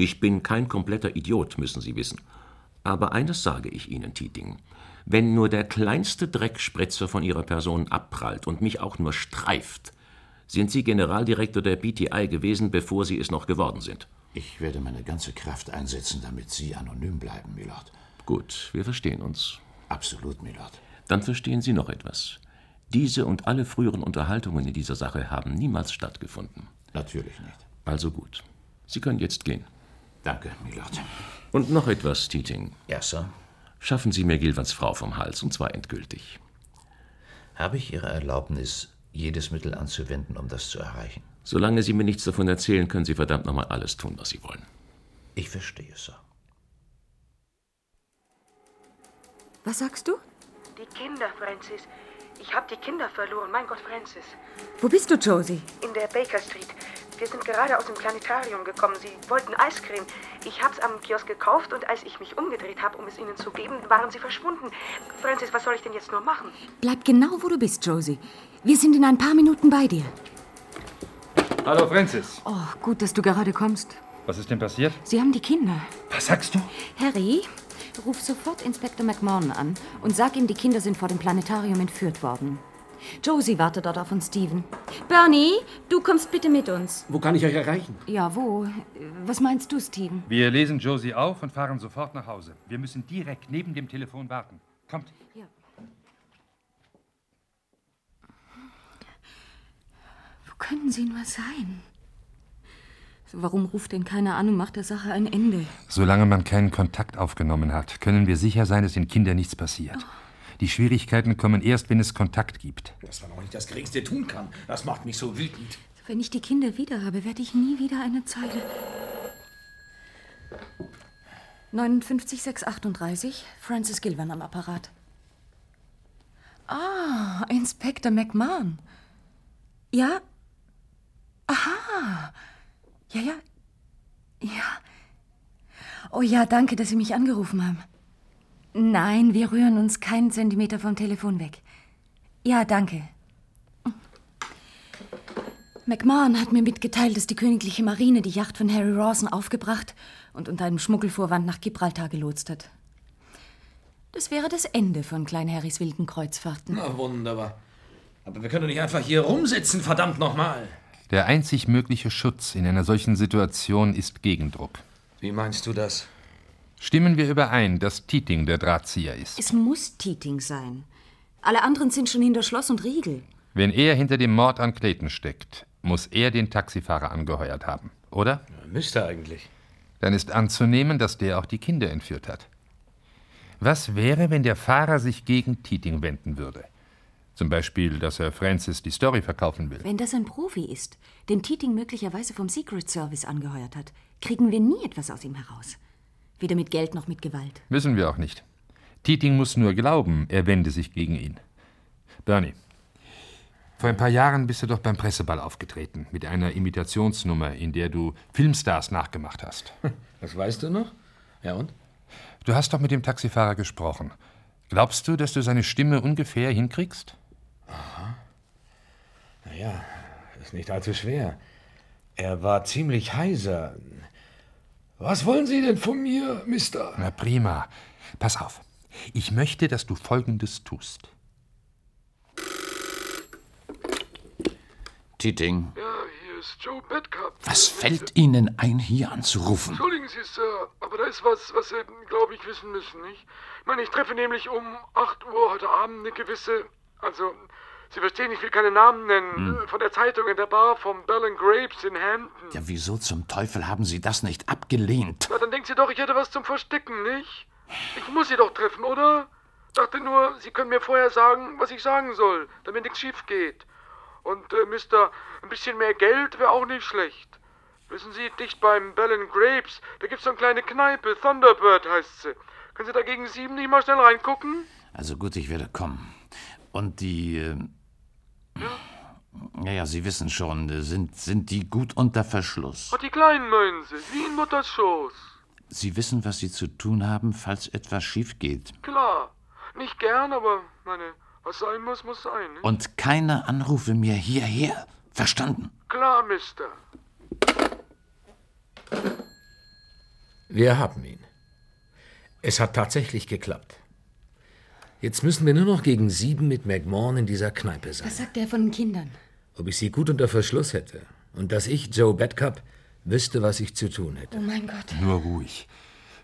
Ich bin kein kompletter Idiot, müssen Sie wissen. Aber eines sage ich Ihnen, Tieting. Wenn nur der kleinste Dreckspritzer von Ihrer Person abprallt und mich auch nur streift, sind Sie Generaldirektor der BTI gewesen, bevor Sie es noch geworden sind. Ich werde meine ganze Kraft einsetzen, damit Sie anonym bleiben, Milord. Gut, wir verstehen uns. Absolut, Milord. Dann verstehen Sie noch etwas. Diese und alle früheren Unterhaltungen in dieser Sache haben niemals stattgefunden. Natürlich nicht. Also gut. Sie können jetzt gehen. Danke, Milord. Und noch etwas, Tieting. Ja, Sir. Schaffen Sie mir Gilvans Frau vom Hals, und zwar endgültig. Habe ich Ihre Erlaubnis, jedes Mittel anzuwenden, um das zu erreichen? Solange Sie mir nichts davon erzählen, können Sie verdammt nochmal alles tun, was Sie wollen. Ich verstehe, Sir. Was sagst du? Die Kinder, Francis. Ich habe die Kinder verloren. Mein Gott, Francis. Wo bist du, Josie? In der Baker Street. Wir sind gerade aus dem Planetarium gekommen. Sie wollten Eiscreme. Ich hab's am Kiosk gekauft und als ich mich umgedreht habe, um es ihnen zu geben, waren sie verschwunden. Francis, was soll ich denn jetzt nur machen? Bleib genau, wo du bist, Josie. Wir sind in ein paar Minuten bei dir. Hallo, Francis. Oh, gut, dass du gerade kommst. Was ist denn passiert? Sie haben die Kinder. Was sagst du? Harry, ruf sofort Inspektor McMahon an und sag ihm, die Kinder sind vor dem Planetarium entführt worden. Josie wartet dort auf uns, Steven. Bernie, du kommst bitte mit uns. Wo kann ich euch erreichen? Ja, wo? Was meinst du, Steven? Wir lesen Josie auf und fahren sofort nach Hause. Wir müssen direkt neben dem Telefon warten. Kommt. Ja. Wo können sie nur sein? Warum ruft denn keiner an und macht der Sache ein Ende? Solange man keinen Kontakt aufgenommen hat, können wir sicher sein, dass den Kindern nichts passiert. Die Schwierigkeiten kommen erst, wenn es Kontakt gibt. Dass man auch nicht das Geringste tun kann, das macht mich so wütend. Wenn ich die Kinder wieder habe, werde ich nie wieder eine Zeile. 59638, Francis Gilvan am Apparat. Ah, Inspektor McMahon. Ja? Aha. Ja, ja. Ja. Oh ja, danke, dass Sie mich angerufen haben. Nein, wir rühren uns keinen Zentimeter vom Telefon weg. Ja, danke. McMahon hat mir mitgeteilt, dass die königliche Marine die Yacht von Harry Rawson aufgebracht und unter einem Schmuggelvorwand nach Gibraltar gelotst hat. Das wäre das Ende von Klein Harrys wilden Kreuzfahrten. Na, wunderbar. Aber wir können doch nicht einfach hier rumsitzen, verdammt nochmal. Der einzig mögliche Schutz in einer solchen Situation ist Gegendruck. Wie meinst du das? Stimmen wir überein, dass Tieting der Drahtzieher ist. Es muss Tieting sein. Alle anderen sind schon hinter Schloss und Riegel. Wenn er hinter dem Mord an Clayton steckt, muss er den Taxifahrer angeheuert haben, oder? Ja, müsste eigentlich. Dann ist anzunehmen, dass der auch die Kinder entführt hat. Was wäre, wenn der Fahrer sich gegen Tieting wenden würde? Zum Beispiel, dass er Francis die Story verkaufen will. Wenn das ein Profi ist, den Tieting möglicherweise vom Secret Service angeheuert hat, kriegen wir nie etwas aus ihm heraus. Weder mit Geld noch mit Gewalt. Wissen wir auch nicht. Tieting muss nur glauben, er wende sich gegen ihn. Bernie, vor ein paar Jahren bist du doch beim Presseball aufgetreten, mit einer Imitationsnummer, in der du Filmstars nachgemacht hast. Das weißt du noch? Ja und? Du hast doch mit dem Taxifahrer gesprochen. Glaubst du, dass du seine Stimme ungefähr hinkriegst? Aha. Naja, ist nicht allzu schwer. Er war ziemlich heiser. Was wollen Sie denn von mir, Mister? Na prima. Pass auf. Ich möchte, dass du Folgendes tust. Tieting. Ja, hier ist Joe Bedcup. Was fällt Ihnen ein, hier anzurufen? Entschuldigen Sie, Sir, aber da ist was, was Sie, glaube ich, wissen müssen, nicht? Ich meine, ich treffe nämlich um 8 Uhr heute Abend eine gewisse, also, Sie verstehen, ich will keine Namen nennen, Hm. von der Zeitung in der Bar vom Bell and Grapes in Hampton. Ja, wieso zum Teufel haben Sie das nicht abgelehnt? Na, dann denkt sie doch, ich hätte was zum Verstecken, nicht? Ich muss sie doch treffen, oder? Dachte nur, Sie können mir vorher sagen, was ich sagen soll, damit nichts schief geht. Und, äh, Mister, ein bisschen mehr Geld wäre auch nicht schlecht. Wissen Sie, dicht beim Bell and Grapes, da gibt's so eine kleine Kneipe, Thunderbird heißt sie. Können Sie da gegen sieben nicht mal schnell reingucken? Also gut, ich werde kommen. Und die. Äh, ja, ja, Sie wissen schon, äh, sind, sind die gut unter Verschluss? Ach, die Kleinen meinen Sie, wie in Mutters Schoß. Sie wissen, was Sie zu tun haben, falls etwas schief geht. Klar. Nicht gern, aber, meine, was sein muss, muss sein, nicht? Und keine Anrufe mehr hierher. Verstanden? Klar, Mister. Wir haben ihn. Es hat tatsächlich geklappt. Jetzt müssen wir nur noch gegen sieben mit McMahon in dieser Kneipe sein. Was sagt er von den Kindern? Ob ich sie gut unter Verschluss hätte und dass ich, Joe Bedcup, wüsste, was ich zu tun hätte. Oh mein Gott. Nur ruhig.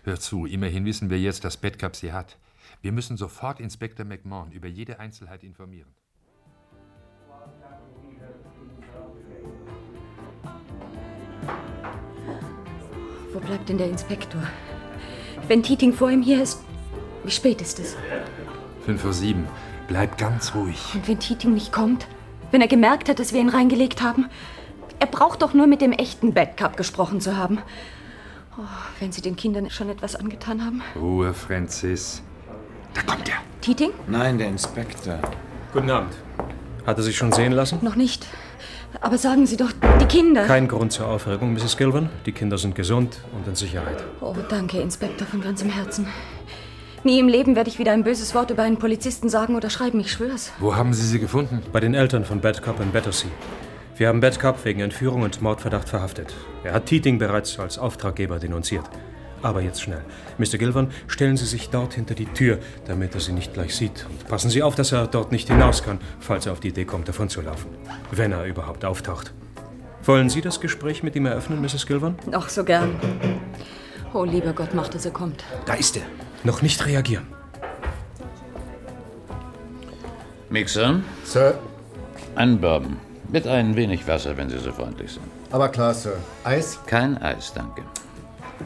Hör zu, immerhin wissen wir jetzt, dass Bedcup sie hat. Wir müssen sofort Inspektor McMahon über jede Einzelheit informieren. Wo bleibt denn der Inspektor? Wenn Tieting vor ihm hier ist, wie spät ist es? Fünf vor sieben. Bleib ganz ruhig. Und wenn Tieting nicht kommt? Wenn er gemerkt hat, dass wir ihn reingelegt haben? Er braucht doch nur mit dem echten Badcup gesprochen zu haben. Oh, wenn Sie den Kindern schon etwas angetan haben. Ruhe, Francis. Da kommt er. Tieting? Nein, der Inspektor. Guten Abend. Hat er sich schon sehen lassen? Noch nicht. Aber sagen Sie doch, die Kinder. Kein Grund zur Aufregung, Mrs. Gilvan. Die Kinder sind gesund und in Sicherheit. Oh, danke, Inspektor, von ganzem Herzen. Nie im Leben werde ich wieder ein böses Wort über einen Polizisten sagen oder schreiben, ich schwör's. Wo haben Sie sie gefunden? Bei den Eltern von Badcup in Battersea. Wir haben Badcup wegen Entführung und Mordverdacht verhaftet. Er hat Teating bereits als Auftraggeber denunziert. Aber jetzt schnell. Mr. Gilvan, stellen Sie sich dort hinter die Tür, damit er Sie nicht gleich sieht. Und passen Sie auf, dass er dort nicht hinaus kann, falls er auf die Idee kommt, davonzulaufen. Wenn er überhaupt auftaucht. Wollen Sie das Gespräch mit ihm eröffnen, Mrs. Gilvan? Ach, so gern. Oh, lieber Gott, mach, dass er kommt. Da ist er. Noch nicht reagieren. Mixer? Sir. Ein Bourbon. Mit ein wenig Wasser, wenn Sie so freundlich sind. Aber klar, Sir. Eis? Kein Eis, danke.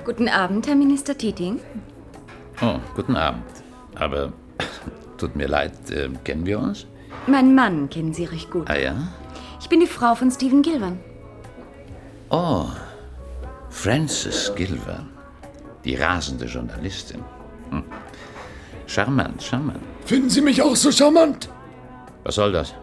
Guten Abend, Herr Minister Tieting. Oh, guten Abend. Aber tut mir leid, äh, kennen wir uns? Mein Mann kennen Sie recht gut. Ah ja? Ich bin die Frau von Stephen Gilvan. Oh, Frances Gilvan. Die rasende Journalistin. Hm. Charmant, charmant. Finden Sie mich auch so charmant? Was soll das?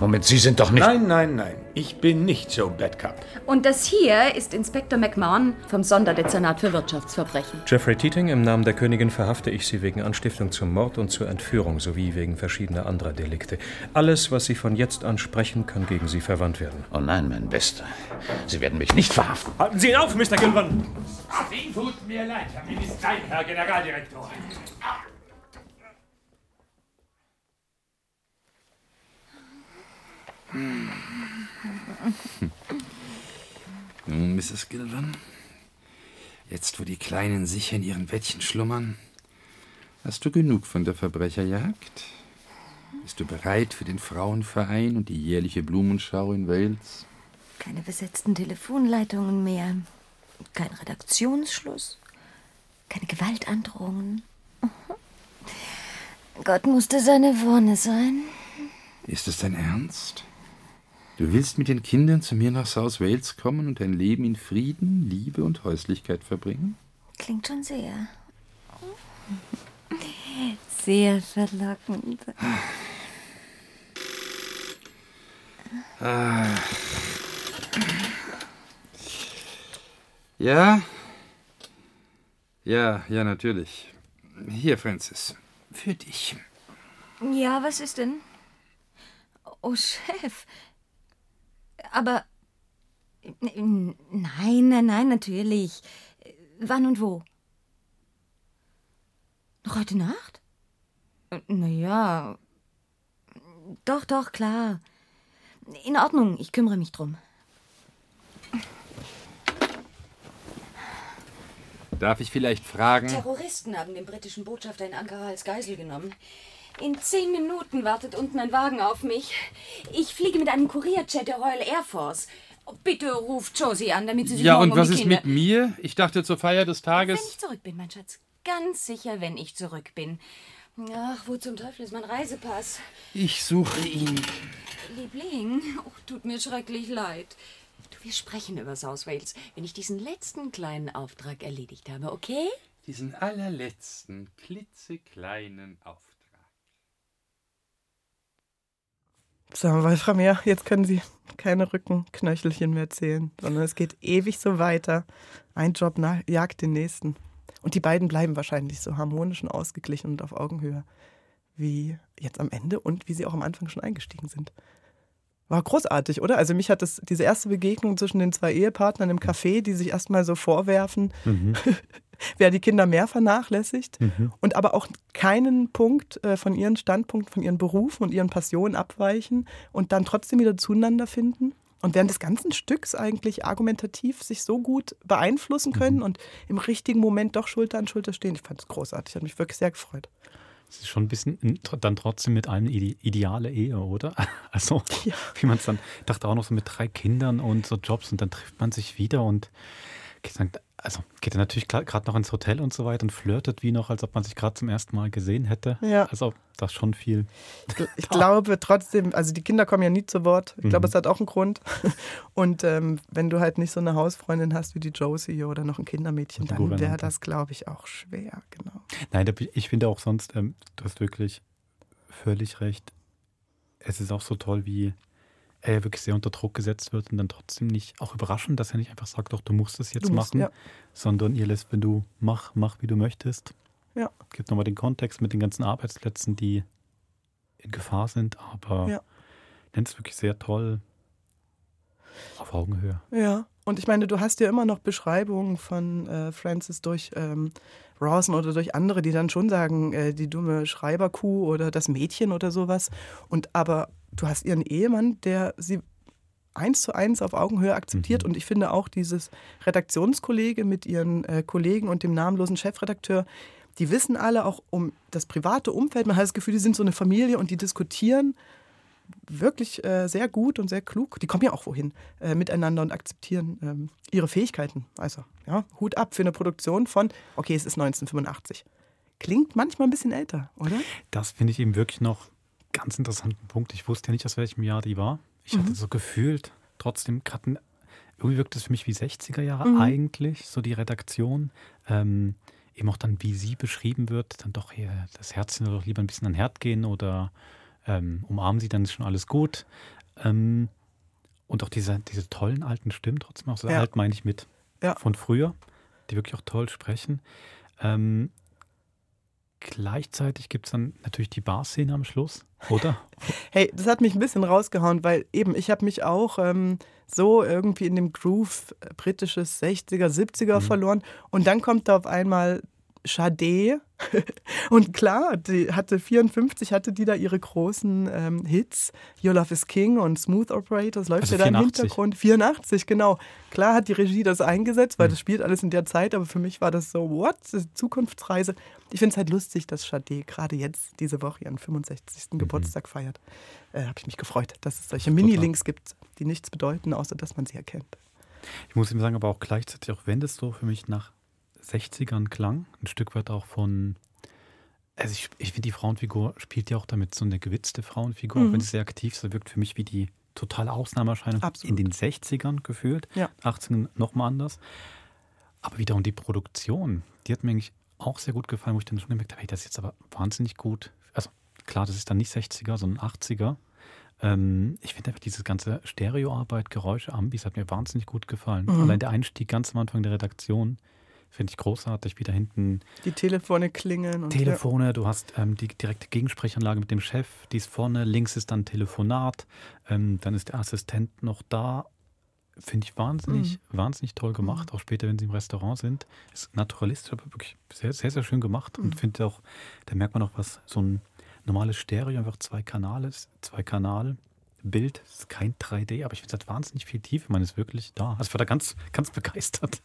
Moment, Sie sind doch nicht. Nein, nein, nein. Ich bin nicht Joe Bedcup. Und das hier ist Inspektor McMahon vom Sonderdezernat für Wirtschaftsverbrechen. Jeffrey Teating, im Namen der Königin verhafte ich Sie wegen Anstiftung zum Mord und zur Entführung sowie wegen verschiedener anderer Delikte. Alles, was Sie von jetzt an sprechen, kann gegen Sie verwandt werden. Oh nein, mein Bester. Sie werden mich nicht verhaften. Halten Sie ihn auf, Mr. Gilvan! Sie tut mir leid, Herr Minister, Herr Generaldirektor. Nun, Mrs. Gilvan, jetzt wo die Kleinen sicher in ihren Bettchen schlummern, hast du genug von der Verbrecherjagd? Bist du bereit für den Frauenverein und die jährliche Blumenschau in Wales? Keine besetzten Telefonleitungen mehr. Kein Redaktionsschluss. Keine Gewaltandrohungen. Gott musste seine Wonne sein. Ist es dein Ernst? Du willst mit den Kindern zu mir nach South Wales kommen und dein Leben in Frieden, Liebe und Häuslichkeit verbringen? Klingt schon sehr. Sehr verlockend. Ah. Ja? Ja, ja, natürlich. Hier, Francis. Für dich. Ja, was ist denn? Oh, Chef. Aber. N- Nein, nein, nein, natürlich. Wann und wo? Noch heute Nacht? Na ja. Doch, doch, klar. In Ordnung, ich kümmere mich drum. Darf ich vielleicht fragen? Terroristen haben den britischen Botschafter in Ankara als Geisel genommen. In zehn Minuten wartet unten ein Wagen auf mich. Ich fliege mit einem Kurierjet der Royal Air Force. Bitte ruft Josie an, damit sie sich Ja, morgen und was um die ist Kinder... mit mir? Ich dachte zur Feier des Wenn Tages. ich zurück bin, mein Schatz. Ganz sicher, wenn ich zurück bin. Ach, wo zum Teufel ist mein Reisepass? Ich suche ihn. Liebling, oh, tut mir schrecklich leid. Du, wir sprechen über South Wales, wenn ich diesen letzten kleinen Auftrag erledigt habe, okay? Diesen allerletzten, klitzekleinen Auftrag. So, Wolfram, jetzt können Sie keine Rückenknöchelchen mehr zählen, sondern es geht ewig so weiter. Ein Job jagt den nächsten. Und die beiden bleiben wahrscheinlich so harmonisch und ausgeglichen und auf Augenhöhe, wie jetzt am Ende und wie sie auch am Anfang schon eingestiegen sind. War großartig, oder? Also mich hat das, diese erste Begegnung zwischen den zwei Ehepartnern im Café, die sich erstmal so vorwerfen, Mhm. wer die Kinder mehr vernachlässigt Mhm. und aber auch keinen Punkt äh, von ihren Standpunkten, von ihren Berufen und ihren Passionen abweichen und dann trotzdem wieder zueinander finden und während des ganzen Stücks eigentlich argumentativ sich so gut beeinflussen können Mhm. und im richtigen Moment doch Schulter an Schulter stehen. Ich fand es großartig, hat mich wirklich sehr gefreut. Es ist schon ein bisschen dann trotzdem mit einem Ide ideale Ehe, oder? Also, wie man es dann, dachte auch noch so mit drei Kindern und so Jobs und dann trifft man sich wieder und dann, also geht dann natürlich gerade noch ins Hotel und so weiter und flirtet wie noch, als ob man sich gerade zum ersten Mal gesehen hätte. Ja. Also, das schon viel. Ich glaube trotzdem, also die Kinder kommen ja nie zu Wort. Ich glaube, Mhm. es hat auch einen Grund. Und ähm, wenn du halt nicht so eine Hausfreundin hast wie die Josie oder noch ein Kindermädchen, dann wäre das, glaube ich, auch schwer. Genau. Nein, ich finde auch sonst, ähm, du hast wirklich völlig recht. Es ist auch so toll, wie er wirklich sehr unter Druck gesetzt wird und dann trotzdem nicht, auch überraschend, dass er nicht einfach sagt, doch, du musst das jetzt musst, machen, ja. sondern ihr lässt, wenn du mach, mach, wie du möchtest. Ja. Gibt nochmal den Kontext mit den ganzen Arbeitsplätzen, die in Gefahr sind, aber Ja. nennt es wirklich sehr toll auf Augenhöhe. Ja, und ich meine, du hast ja immer noch Beschreibungen von äh, Francis durch ähm, Rawson oder durch andere, die dann schon sagen, äh, die dumme Schreiberkuh oder das Mädchen oder sowas. Und aber du hast ihren Ehemann, der sie eins zu eins auf Augenhöhe akzeptiert. Und ich finde auch dieses Redaktionskollege mit ihren äh, Kollegen und dem namenlosen Chefredakteur, die wissen alle auch um das private Umfeld. Man hat das Gefühl, die sind so eine Familie und die diskutieren wirklich äh, sehr gut und sehr klug. Die kommen ja auch wohin äh, miteinander und akzeptieren ähm, ihre Fähigkeiten. Also, ja, Hut ab für eine Produktion von, okay, es ist 1985. Klingt manchmal ein bisschen älter, oder? Das finde ich eben wirklich noch ganz interessanten Punkt. Ich wusste ja nicht, aus welchem Jahr die war. Ich Mhm. hatte so gefühlt, trotzdem gerade, irgendwie wirkt es für mich wie 60er Jahre Mhm. eigentlich, so die Redaktion. Ähm, eben auch dann, wie sie beschrieben wird, dann doch hier das Herzchen doch lieber ein bisschen an den Herd gehen oder ähm, umarmen sie, dann ist schon alles gut. Ähm, und auch diese, diese tollen alten Stimmen, trotzdem auch so Ja. alt meine ich mit Ja. von früher, die wirklich auch toll sprechen. Ähm, gleichzeitig gibt es dann natürlich die Bar-Szene am Schluss, oder? Hey, das hat mich ein bisschen rausgehauen, weil eben ich habe mich auch ähm, so irgendwie in dem Groove britisches 60er, 70er verloren. Und dann kommt da auf einmal Sade. Und klar, die hatte 54, hatte die da ihre großen ähm, Hits. Your Love is King und Smooth Operator, das läuft Also ja da im 84. Hintergrund. 84, genau. Klar hat die Regie das eingesetzt, weil Mhm. das spielt alles in der Zeit, aber für mich war das so, what? Das Zukunftsreise. Ich finde es halt lustig, dass Sade gerade jetzt diese Woche ihren 65. Mhm. Geburtstag feiert. Äh, Habe ich mich gefreut, dass es solche Mini-Links gibt, die nichts bedeuten, außer dass man sie erkennt. Ich muss ihm sagen, aber auch gleichzeitig, auch wenn das so für mich nach 60ern klang, ein Stück weit auch von, also ich, ich finde, die Frauenfigur spielt ja auch damit so eine gewitzte Frauenfigur, Mhm. wenn sie sehr aktiv ist, wirkt für mich wie die totale Ausnahmeerscheinung in den 60ern gefühlt, Ja. 18ern nochmal anders. Aber wiederum die Produktion, die hat mir eigentlich auch sehr gut gefallen, wo ich dann schon gemerkt habe, hey, das ist jetzt aber wahnsinnig gut. Also klar, das ist dann nicht 60er, sondern 80er. Ähm, ich finde einfach diese ganze Stereoarbeit, Geräusche, Ambis hat mir wahnsinnig gut gefallen. Mhm. Allein der Einstieg ganz am Anfang der Redaktion finde ich großartig. Wieder hinten Die Telefone klingeln und Telefone, du hast ähm, die direkte Gegensprechanlage mit dem Chef, die ist vorne, links ist dann Telefonat, ähm, dann ist der Assistent noch da. Finde ich wahnsinnig, wahnsinnig toll gemacht, auch später, wenn sie im Restaurant sind. Ist naturalistisch, aber wirklich sehr, sehr, sehr schön gemacht. Mhm. Und finde auch, da merkt man auch, was so ein normales Stereo, einfach zwei Kanale ist, zwei Kanal, Bild. Ist kein 3D, aber ich finde, es hat wahnsinnig viel Tiefe. Man ist wirklich da. Also ich war da ganz, ganz begeistert.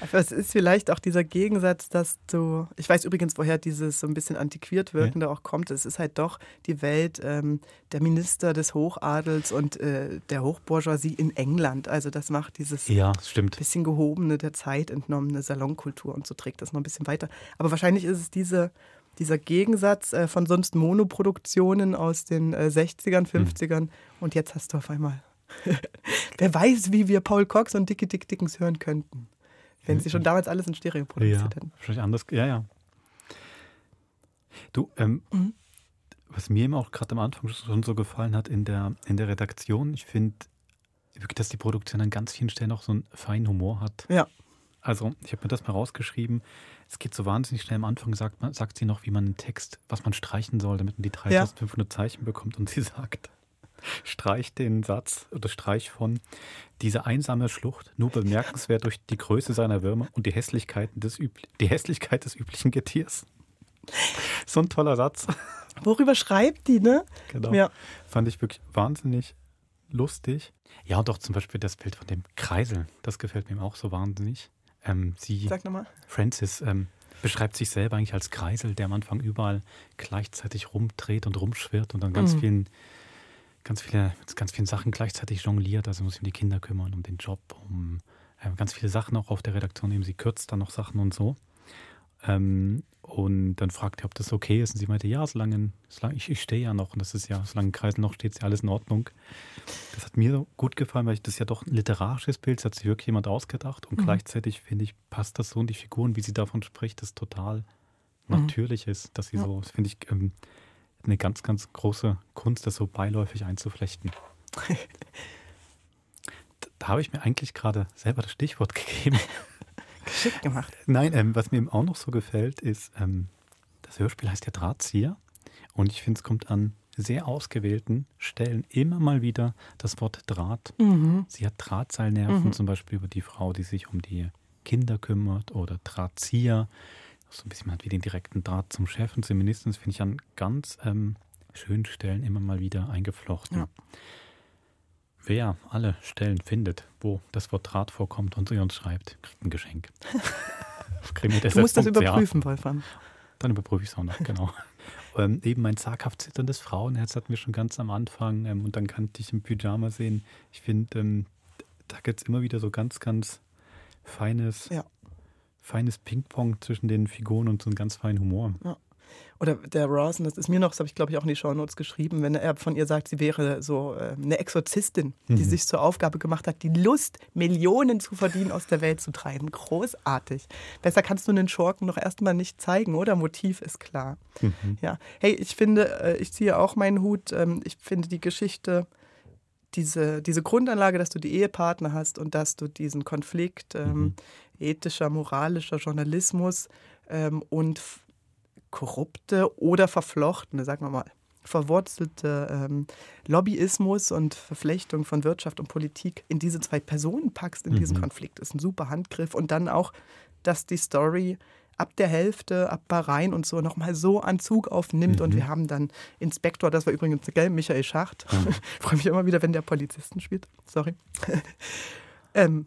Aber es ist vielleicht auch dieser Gegensatz, dass du, ich weiß übrigens, woher dieses so ein bisschen antiquiert wirkende ja. auch kommt. Es ist halt doch die Welt ähm, der Minister des Hochadels und äh, der Hochbourgeoisie in England. Also das macht dieses ja, stimmt. bisschen gehobene, der Zeit entnommene Salonkultur und so trägt das noch ein bisschen weiter. Aber wahrscheinlich ist es diese, dieser Gegensatz äh, von sonst Monoproduktionen aus den äh, 60ern, 50ern mhm. und jetzt hast du auf einmal Wer weiß, wie wir Paul Cox und Dickie Dick Dickens hören könnten, wenn sie schon damals alles in Stereo produziert ja, hätten. Wahrscheinlich anders. Ja, ja. Du, ähm, mhm. was mir immer auch gerade am Anfang schon so gefallen hat in der, in der Redaktion, ich finde wirklich, dass die Produktion an ganz vielen Stellen auch so einen feinen Humor hat. Ja. Also, ich habe mir das mal rausgeschrieben. Es geht so wahnsinnig schnell. Am Anfang sagt, man, sagt sie noch, wie man einen Text, was man streichen soll, damit man die 3500 ja. Zeichen bekommt. Und sie sagt, streich den Satz oder streich von diese einsame Schlucht, nur bemerkenswert durch die Größe seiner Würmer und die, Hässlichkeiten des die Hässlichkeit des üblichen Getiers. So ein toller Satz. Worüber schreibt die, ne? Genau. Ja. Fand ich wirklich wahnsinnig lustig. Ja, und auch zum Beispiel das Bild von dem Kreisel. Das gefällt mir auch so wahnsinnig. Ähm, sie, Sag nochmal. Francis, ähm, beschreibt sich selber eigentlich als Kreisel, der am Anfang überall gleichzeitig rumdreht und rumschwirrt und dann ganz mhm. vielen ganz viele, mit ganz vielen Sachen gleichzeitig jongliert. Also muss sich um die Kinder kümmern, um den Job, um äh, ganz viele Sachen auch auf der Redaktion. Eben sie kürzt dann noch Sachen und so. Ähm, und dann fragt er, ob das okay ist. Und sie meinte, ja, solange, solange ich, ich stehe ja noch. Und das ist ja, solange Kreisen noch steht, ist ja alles in Ordnung. Das hat mir gut gefallen, weil ich das ja doch ein literarisches Bild, das hat sich wirklich jemand ausgedacht. Und mhm. gleichzeitig finde ich, passt das so und die Figuren, wie sie davon spricht, das total mhm. natürlich ist, dass sie ja. so, das finde ich, ähm, eine ganz, ganz große Kunst, das so beiläufig einzuflechten. da habe ich mir eigentlich gerade selber das Stichwort gegeben. Geschickt gemacht. Nein, ähm, was mir eben auch noch so gefällt, ist, ähm, das Hörspiel heißt ja Drahtzieher. Und ich finde, es kommt an sehr ausgewählten Stellen immer mal wieder das Wort Draht. Mhm. Sie hat Drahtseilnerven, mhm. zum Beispiel über die Frau, die sich um die Kinder kümmert, oder Drahtzieher so ein bisschen wie den direkten Draht zum Chef und zum Minister. Das finde ich an ganz ähm, schönen Stellen immer mal wieder eingeflochten. Ja. Wer alle Stellen findet, wo das Wort Draht vorkommt und sie uns schreibt, kriegt ein Geschenk. du musst das überprüfen, Wolfram. Dann überprüfe ich es auch noch, genau. ähm, eben mein zaghaft zitterndes Frauenherz hatten wir schon ganz am Anfang ähm, und dann kann ich im Pyjama sehen. Ich finde, ähm, da gibt es immer wieder so ganz, ganz feines ja feines Ping-Pong zwischen den Figuren und so einen ganz feinen Humor. Ja. Oder der Rawson, das ist mir noch, das habe ich glaube ich auch in die Shownotes geschrieben, wenn er von ihr sagt, sie wäre so äh, eine Exorzistin, die mhm. sich zur Aufgabe gemacht hat, die Lust, Millionen zu verdienen, aus der Welt zu treiben. Großartig. Besser kannst du einen Schurken noch erstmal nicht zeigen, oder? Motiv ist klar. Mhm. Ja. Hey, ich finde, äh, ich ziehe auch meinen Hut. Ähm, ich finde die Geschichte diese, diese Grundanlage, dass du die Ehepartner hast und dass du diesen Konflikt ähm, mhm. ethischer, moralischer Journalismus ähm, und korrupte oder verflochtene, sagen wir mal, verwurzelte ähm, Lobbyismus und Verflechtung von Wirtschaft und Politik in diese zwei Personen packst in mhm. diesen Konflikt, ist ein super Handgriff. Und dann auch, dass die Story ab der Hälfte, ab Bahrain und so nochmal so an Zug aufnimmt. Mhm. Und wir haben dann Inspektor, das war übrigens gell, Michael Schacht. Mhm. Freue mich immer wieder, wenn der Polizisten spielt. Sorry. ähm,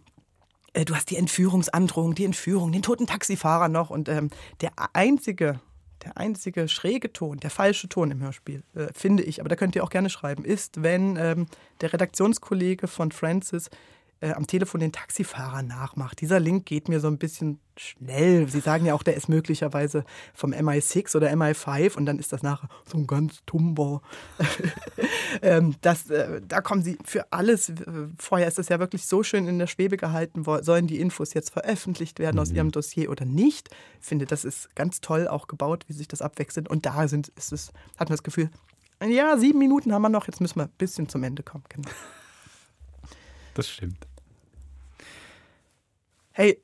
äh, du hast die Entführungsandrohung, die Entführung, den toten Taxifahrer noch. Und ähm, der einzige, der einzige schräge Ton, der falsche Ton im Hörspiel, äh, finde ich, aber da könnt ihr auch gerne schreiben, ist, wenn ähm, der Redaktionskollege von Francis äh, am Telefon den Taxifahrer nachmacht. Dieser Link geht mir so ein bisschen schnell. Sie sagen ja auch, der ist möglicherweise vom MI6 oder MI5 und dann ist das nachher so ein ganz tumber. ähm, das, äh, da kommen sie für alles. Vorher ist das ja wirklich so schön in der Schwebe gehalten. Sollen die Infos jetzt veröffentlicht werden mhm. aus ihrem Dossier oder nicht? Ich finde, das ist ganz toll auch gebaut, wie sich das abwechselt. Und da sind, ist es, hat man das Gefühl, ja, sieben Minuten haben wir noch, jetzt müssen wir ein bisschen zum Ende kommen. Genau. Das stimmt. Hey,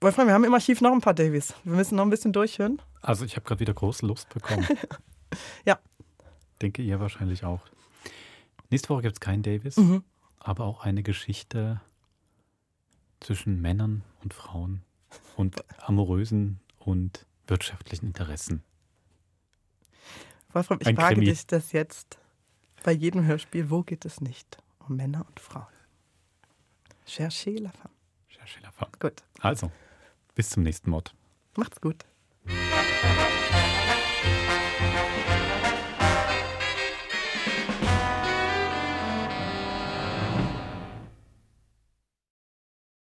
Wolfram, wir haben im Archiv noch ein paar Davies. Wir müssen noch ein bisschen durchhören. Also ich habe gerade wieder große Lust bekommen. ja. Denke ihr wahrscheinlich auch. Nächste Woche gibt es keinen Davis, mhm. aber auch eine Geschichte zwischen Männern und Frauen und amorösen und wirtschaftlichen Interessen. Wolfram, ich ein frage Krimi. dich das jetzt Bei jedem Hörspiel, wo geht es nicht? Um Männer und Frauen. Cherchez la femme. Cherchez la femme. Gut. Also, bis zum nächsten Mod. Macht's gut.